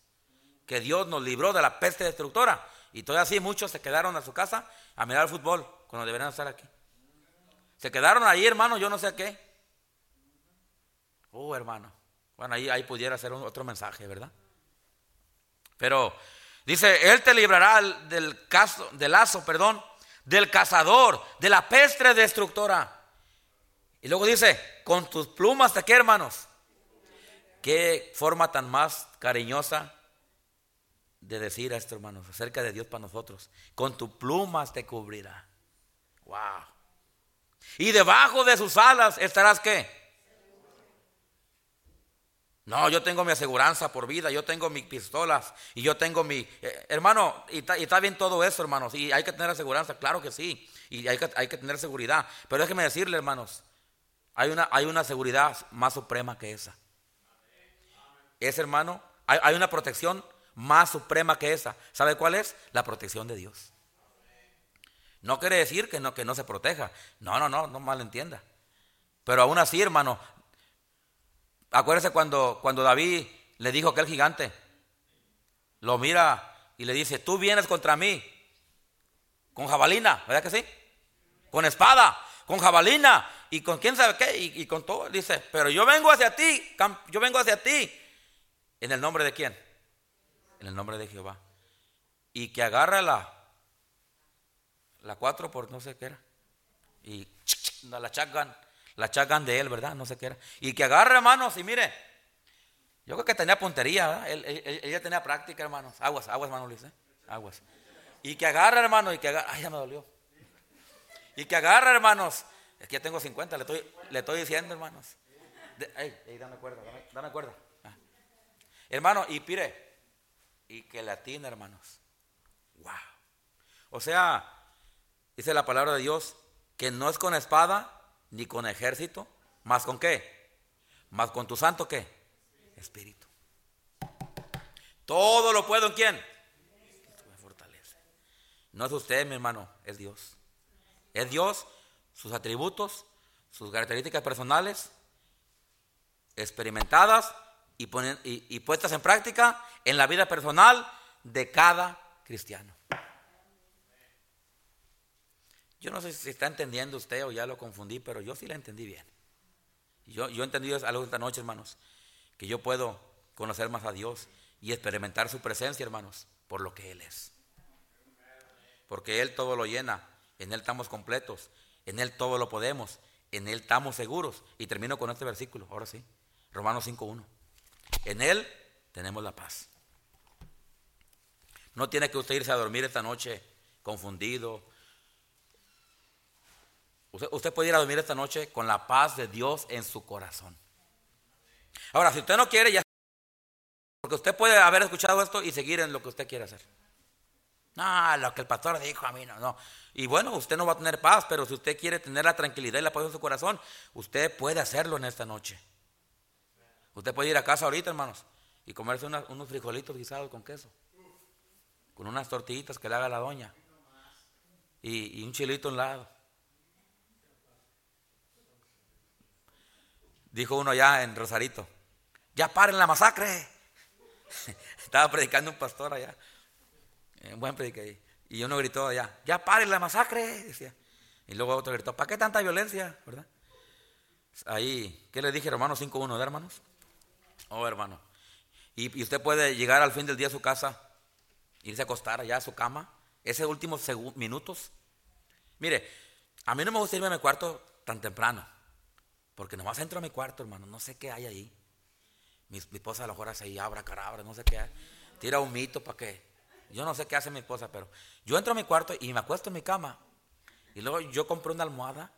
Que Dios nos libró de la peste destructora. Y todavía así muchos se quedaron a su casa a mirar el fútbol cuando deberían estar aquí. Se quedaron ahí, hermano, yo no sé qué. Oh, hermano. Bueno, ahí, ahí pudiera ser otro mensaje, ¿verdad? Pero dice, Él te librará del, del lazo, perdón, del cazador, de la peste destructora. Y luego dice, con tus plumas de qué, hermanos? Qué forma tan más cariñosa de decir a esto, hermanos, acerca de Dios para nosotros. Con tu plumas te cubrirá. Wow. Y debajo de sus alas estarás qué? No, yo tengo mi aseguranza por vida, yo tengo mis pistolas y yo tengo mi... Eh, hermano, y está, bien todo eso, hermanos, y hay que tener aseguranza, claro que sí, y hay que, tener seguridad. Pero déjeme decirle, hermanos, hay una, hay una seguridad más suprema que esa. Es, hermano, hay, una protección más suprema que esa. ¿Sabe cuál es? La protección de Dios. No quiere decir que no, que no se proteja. No, no, no, no malentienda. Pero aún así, hermano, acuérdese cuando, cuando David le dijo a aquel gigante, lo mira y le dice, tú vienes contra mí con jabalina, ¿verdad que sí? Con espada, con jabalina y con quién sabe qué y, con todo. Dice, pero yo vengo hacia ti, yo vengo hacia ti. ¿En el nombre de quién? En el nombre de Jehová. Y que agarra la, la cuatro por no sé qué era. Y la shotgun, la shotgun de él, ¿verdad? No sé qué era. Y que agarra, hermanos, y mire, yo creo que tenía puntería, ¿verdad? Él, ella tenía práctica, hermanos. Aguas, aguas, hermano Luis, ¿eh? Aguas. Y que agarra, hermano, y que agarra. Ay, ya me dolió. Y que agarra, hermanos. Es que ya tengo 50, le estoy, le estoy diciendo, hermanos. ey, dame cuerda, dame, cuerda. Hermano, y pire, y que latina, hermanos. Wow. O sea, dice la palabra de Dios, que no es con espada ni con ejército, más con qué? Más con tu santo qué? Espíritu. Todo lo puedo en quién? No es usted, mi hermano, es Dios. Es Dios, sus atributos, sus características personales, experimentadas y, y, puestas en práctica en la vida personal de cada cristiano. Yo no sé si está entendiendo usted o ya lo confundí, pero yo sí la entendí bien. Yo, yo he entendido algo esta noche, hermanos, que yo puedo conocer más a Dios y experimentar su presencia, hermanos, por lo que Él es porque Él todo lo llena, en Él estamos completos, en Él todo lo podemos, en Él estamos seguros. Y termino con este versículo, ahora sí, Romanos 5.1. En Él tenemos la paz. No tiene que usted irse a dormir esta noche confundido. Usted, puede ir a dormir esta noche con la paz de Dios en su corazón. Ahora, si usted no quiere, ya... Porque usted puede haber escuchado esto y seguir en lo que usted quiere hacer. No, lo que el pastor dijo a mí no, no. Y bueno, usted no va a tener paz, pero si usted quiere tener la tranquilidad y la paz en su corazón, usted puede hacerlo en esta noche. Usted puede ir a casa ahorita, hermanos, y comerse unos frijolitos guisados con queso, con unas tortillitas que le haga la doña, y, un chilito a un lado. Dijo uno allá en Rosarito, ya paren la masacre. Estaba predicando un pastor allá. Eh, buen predique Y uno gritó allá, ya pare la masacre, decía. Y luego otro gritó, ¿para qué tanta violencia? ¿Verdad? Ahí, ¿qué le dije, Romanos 5.1, hermanos? Oh, hermano. Y, usted puede llegar al fin del día a su casa, irse a acostar allá a su cama, esos últimos minutos. Mire, a mí no me gusta irme a mi cuarto tan temprano, porque nomás entro a mi cuarto, hermano, no sé qué hay ahí. Mi, esposa a lo mejor hace ahí, abra carabra, no sé qué hay. Tira un mito para que yo no sé qué hace mi esposa, pero yo entro a mi cuarto y me acuesto en mi cama. Y luego yo compré una almohada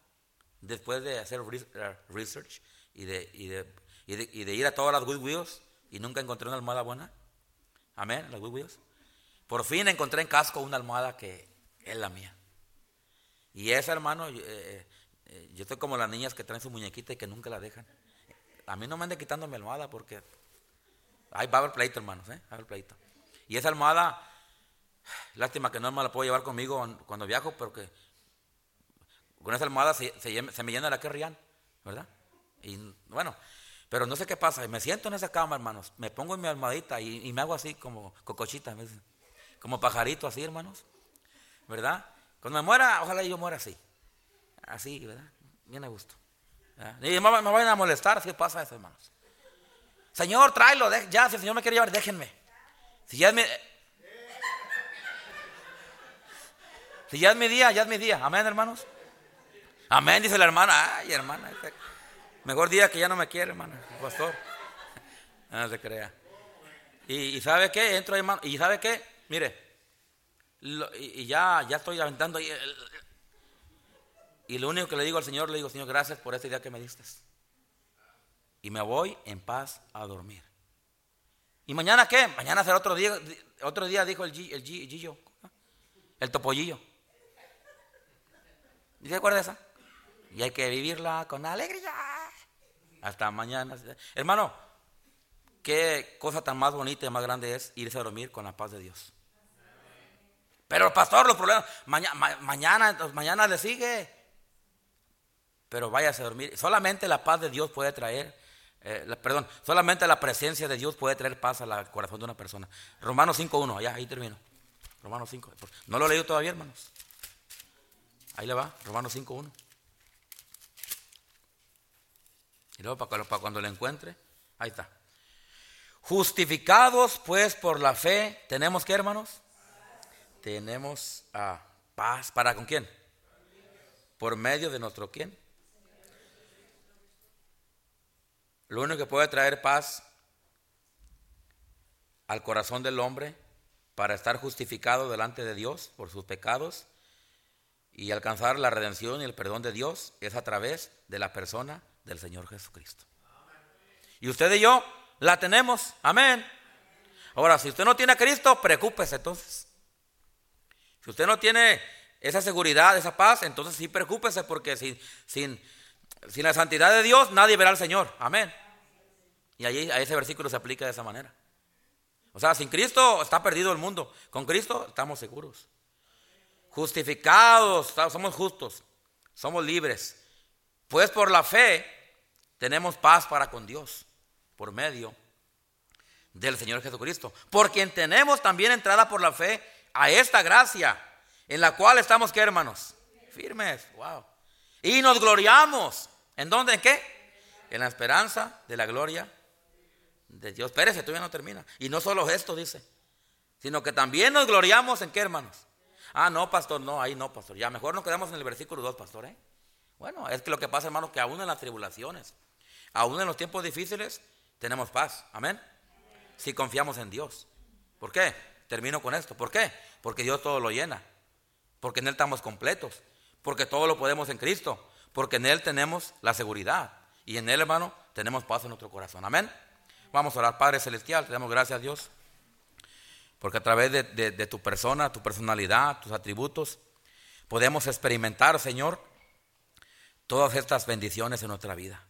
después de hacer eh, research y de, y de, y de, ir a todas las Goodwills y nunca encontré una almohada buena. Amén, las Goodwills. Por fin encontré en casco una almohada que es la mía. Y esa, hermano, eh, eh, yo estoy como las niñas que traen su muñequita y que nunca la dejan. A mí no me ande quitando mi almohada porque ahí va a haber pleito, hermanos, ¿eh? Y esa almohada Lástima que no me la puedo llevar conmigo cuando viajo, porque con esa almohada se, me llena la querrían, ¿verdad? Y bueno, pero no sé qué pasa. Me siento en esa cama, hermanos. Me pongo en mi almohadita y, me hago así como cocochita, como pajarito así, hermanos. ¿Verdad? Cuando me muera, ojalá yo muera así. Así, ¿verdad? Bien a gusto. Y me, me, vayan a molestar si pasa eso, hermanos. Señor, tráelo. ya, si el Señor me quiere llevar, déjenme. Si ya me, Si ya es mi día, ya es mi día. Amén, hermanos. Amén, dice la hermana. Ay, hermana. Este, mejor día que ya no me quiere, hermana. pastor. No se crea. Y, ¿sabe qué? Entro ahí, hermano. Y ¿sabe qué? Mire. y, ya, ya estoy aventando ahí. y lo único que le digo al Señor, le digo, Señor, gracias por esta idea que me diste. Y me voy en paz a dormir. ¿Y mañana qué? Mañana será otro día, otro día dijo el, G, el, G, el topollillo. ¿Se acuerda esa? Y hay que vivirla con alegría. Hasta mañana. Hermano, qué cosa tan más bonita y más grande es irse a dormir con la paz de Dios. Pero pastor, los problemas, mañana, mañana, mañana le sigue. Pero váyase a dormir. Solamente la paz de Dios puede traer, eh, perdón, solamente la presencia de Dios puede traer paz al corazón de una persona. Romanos 5.1, allá, ahí termino. Romanos 5. No lo he leído todavía, hermanos. Ahí le va, Romanos 5.1. Y luego para, cuando lo encuentre, ahí está. Justificados pues por la fe, ¿tenemos qué hermanos? Tenemos paz. ¿Para con quién? Por medio de nuestro quién? Lo único que puede traer paz al corazón del hombre para estar justificado delante de Dios por sus pecados y alcanzar la redención y el perdón de Dios es a través de la persona del Señor Jesucristo. Y usted y yo la tenemos, amén. Ahora, si usted no tiene a Cristo, preocúpese entonces. Si usted no tiene esa seguridad, esa paz, entonces sí preocúpese porque sin, sin, sin la santidad de Dios nadie verá al Señor, amén. Y ahí a ese versículo se aplica de esa manera. O sea, sin Cristo está perdido el mundo. Con Cristo estamos seguros. Justificados, somos justos, somos libres. Pues por la fe tenemos paz para con Dios, por medio del Señor Jesucristo. Por quien tenemos también entrada por la fe a esta gracia, en la cual estamos, ¿qué hermanos? Firmes, wow. Y nos gloriamos. ¿En dónde? ¿En qué? En la esperanza de la gloria de Dios. Espérese, todavía no termina. Y no solo esto, dice, sino que también nos gloriamos en qué, hermanos. Ah, no, pastor, no, ahí no, pastor. Ya mejor nos quedamos en el versículo 2, pastor. ¿eh? Bueno, es que lo que pasa, hermanos, que aún en las tribulaciones, aún en los tiempos difíciles, tenemos paz. Amén. Si confiamos en Dios. ¿Por qué? Termino con esto. ¿Por qué? Porque Dios todo lo llena. Porque en Él estamos completos. Porque todo lo podemos en Cristo. Porque en Él tenemos la seguridad. Y en Él, hermano, tenemos paz en nuestro corazón. Amén. Vamos a orar, Padre Celestial, te damos gracias a Dios, porque a través de, tu persona, tu personalidad, tus atributos, podemos experimentar, Señor, todas estas bendiciones en nuestra vida.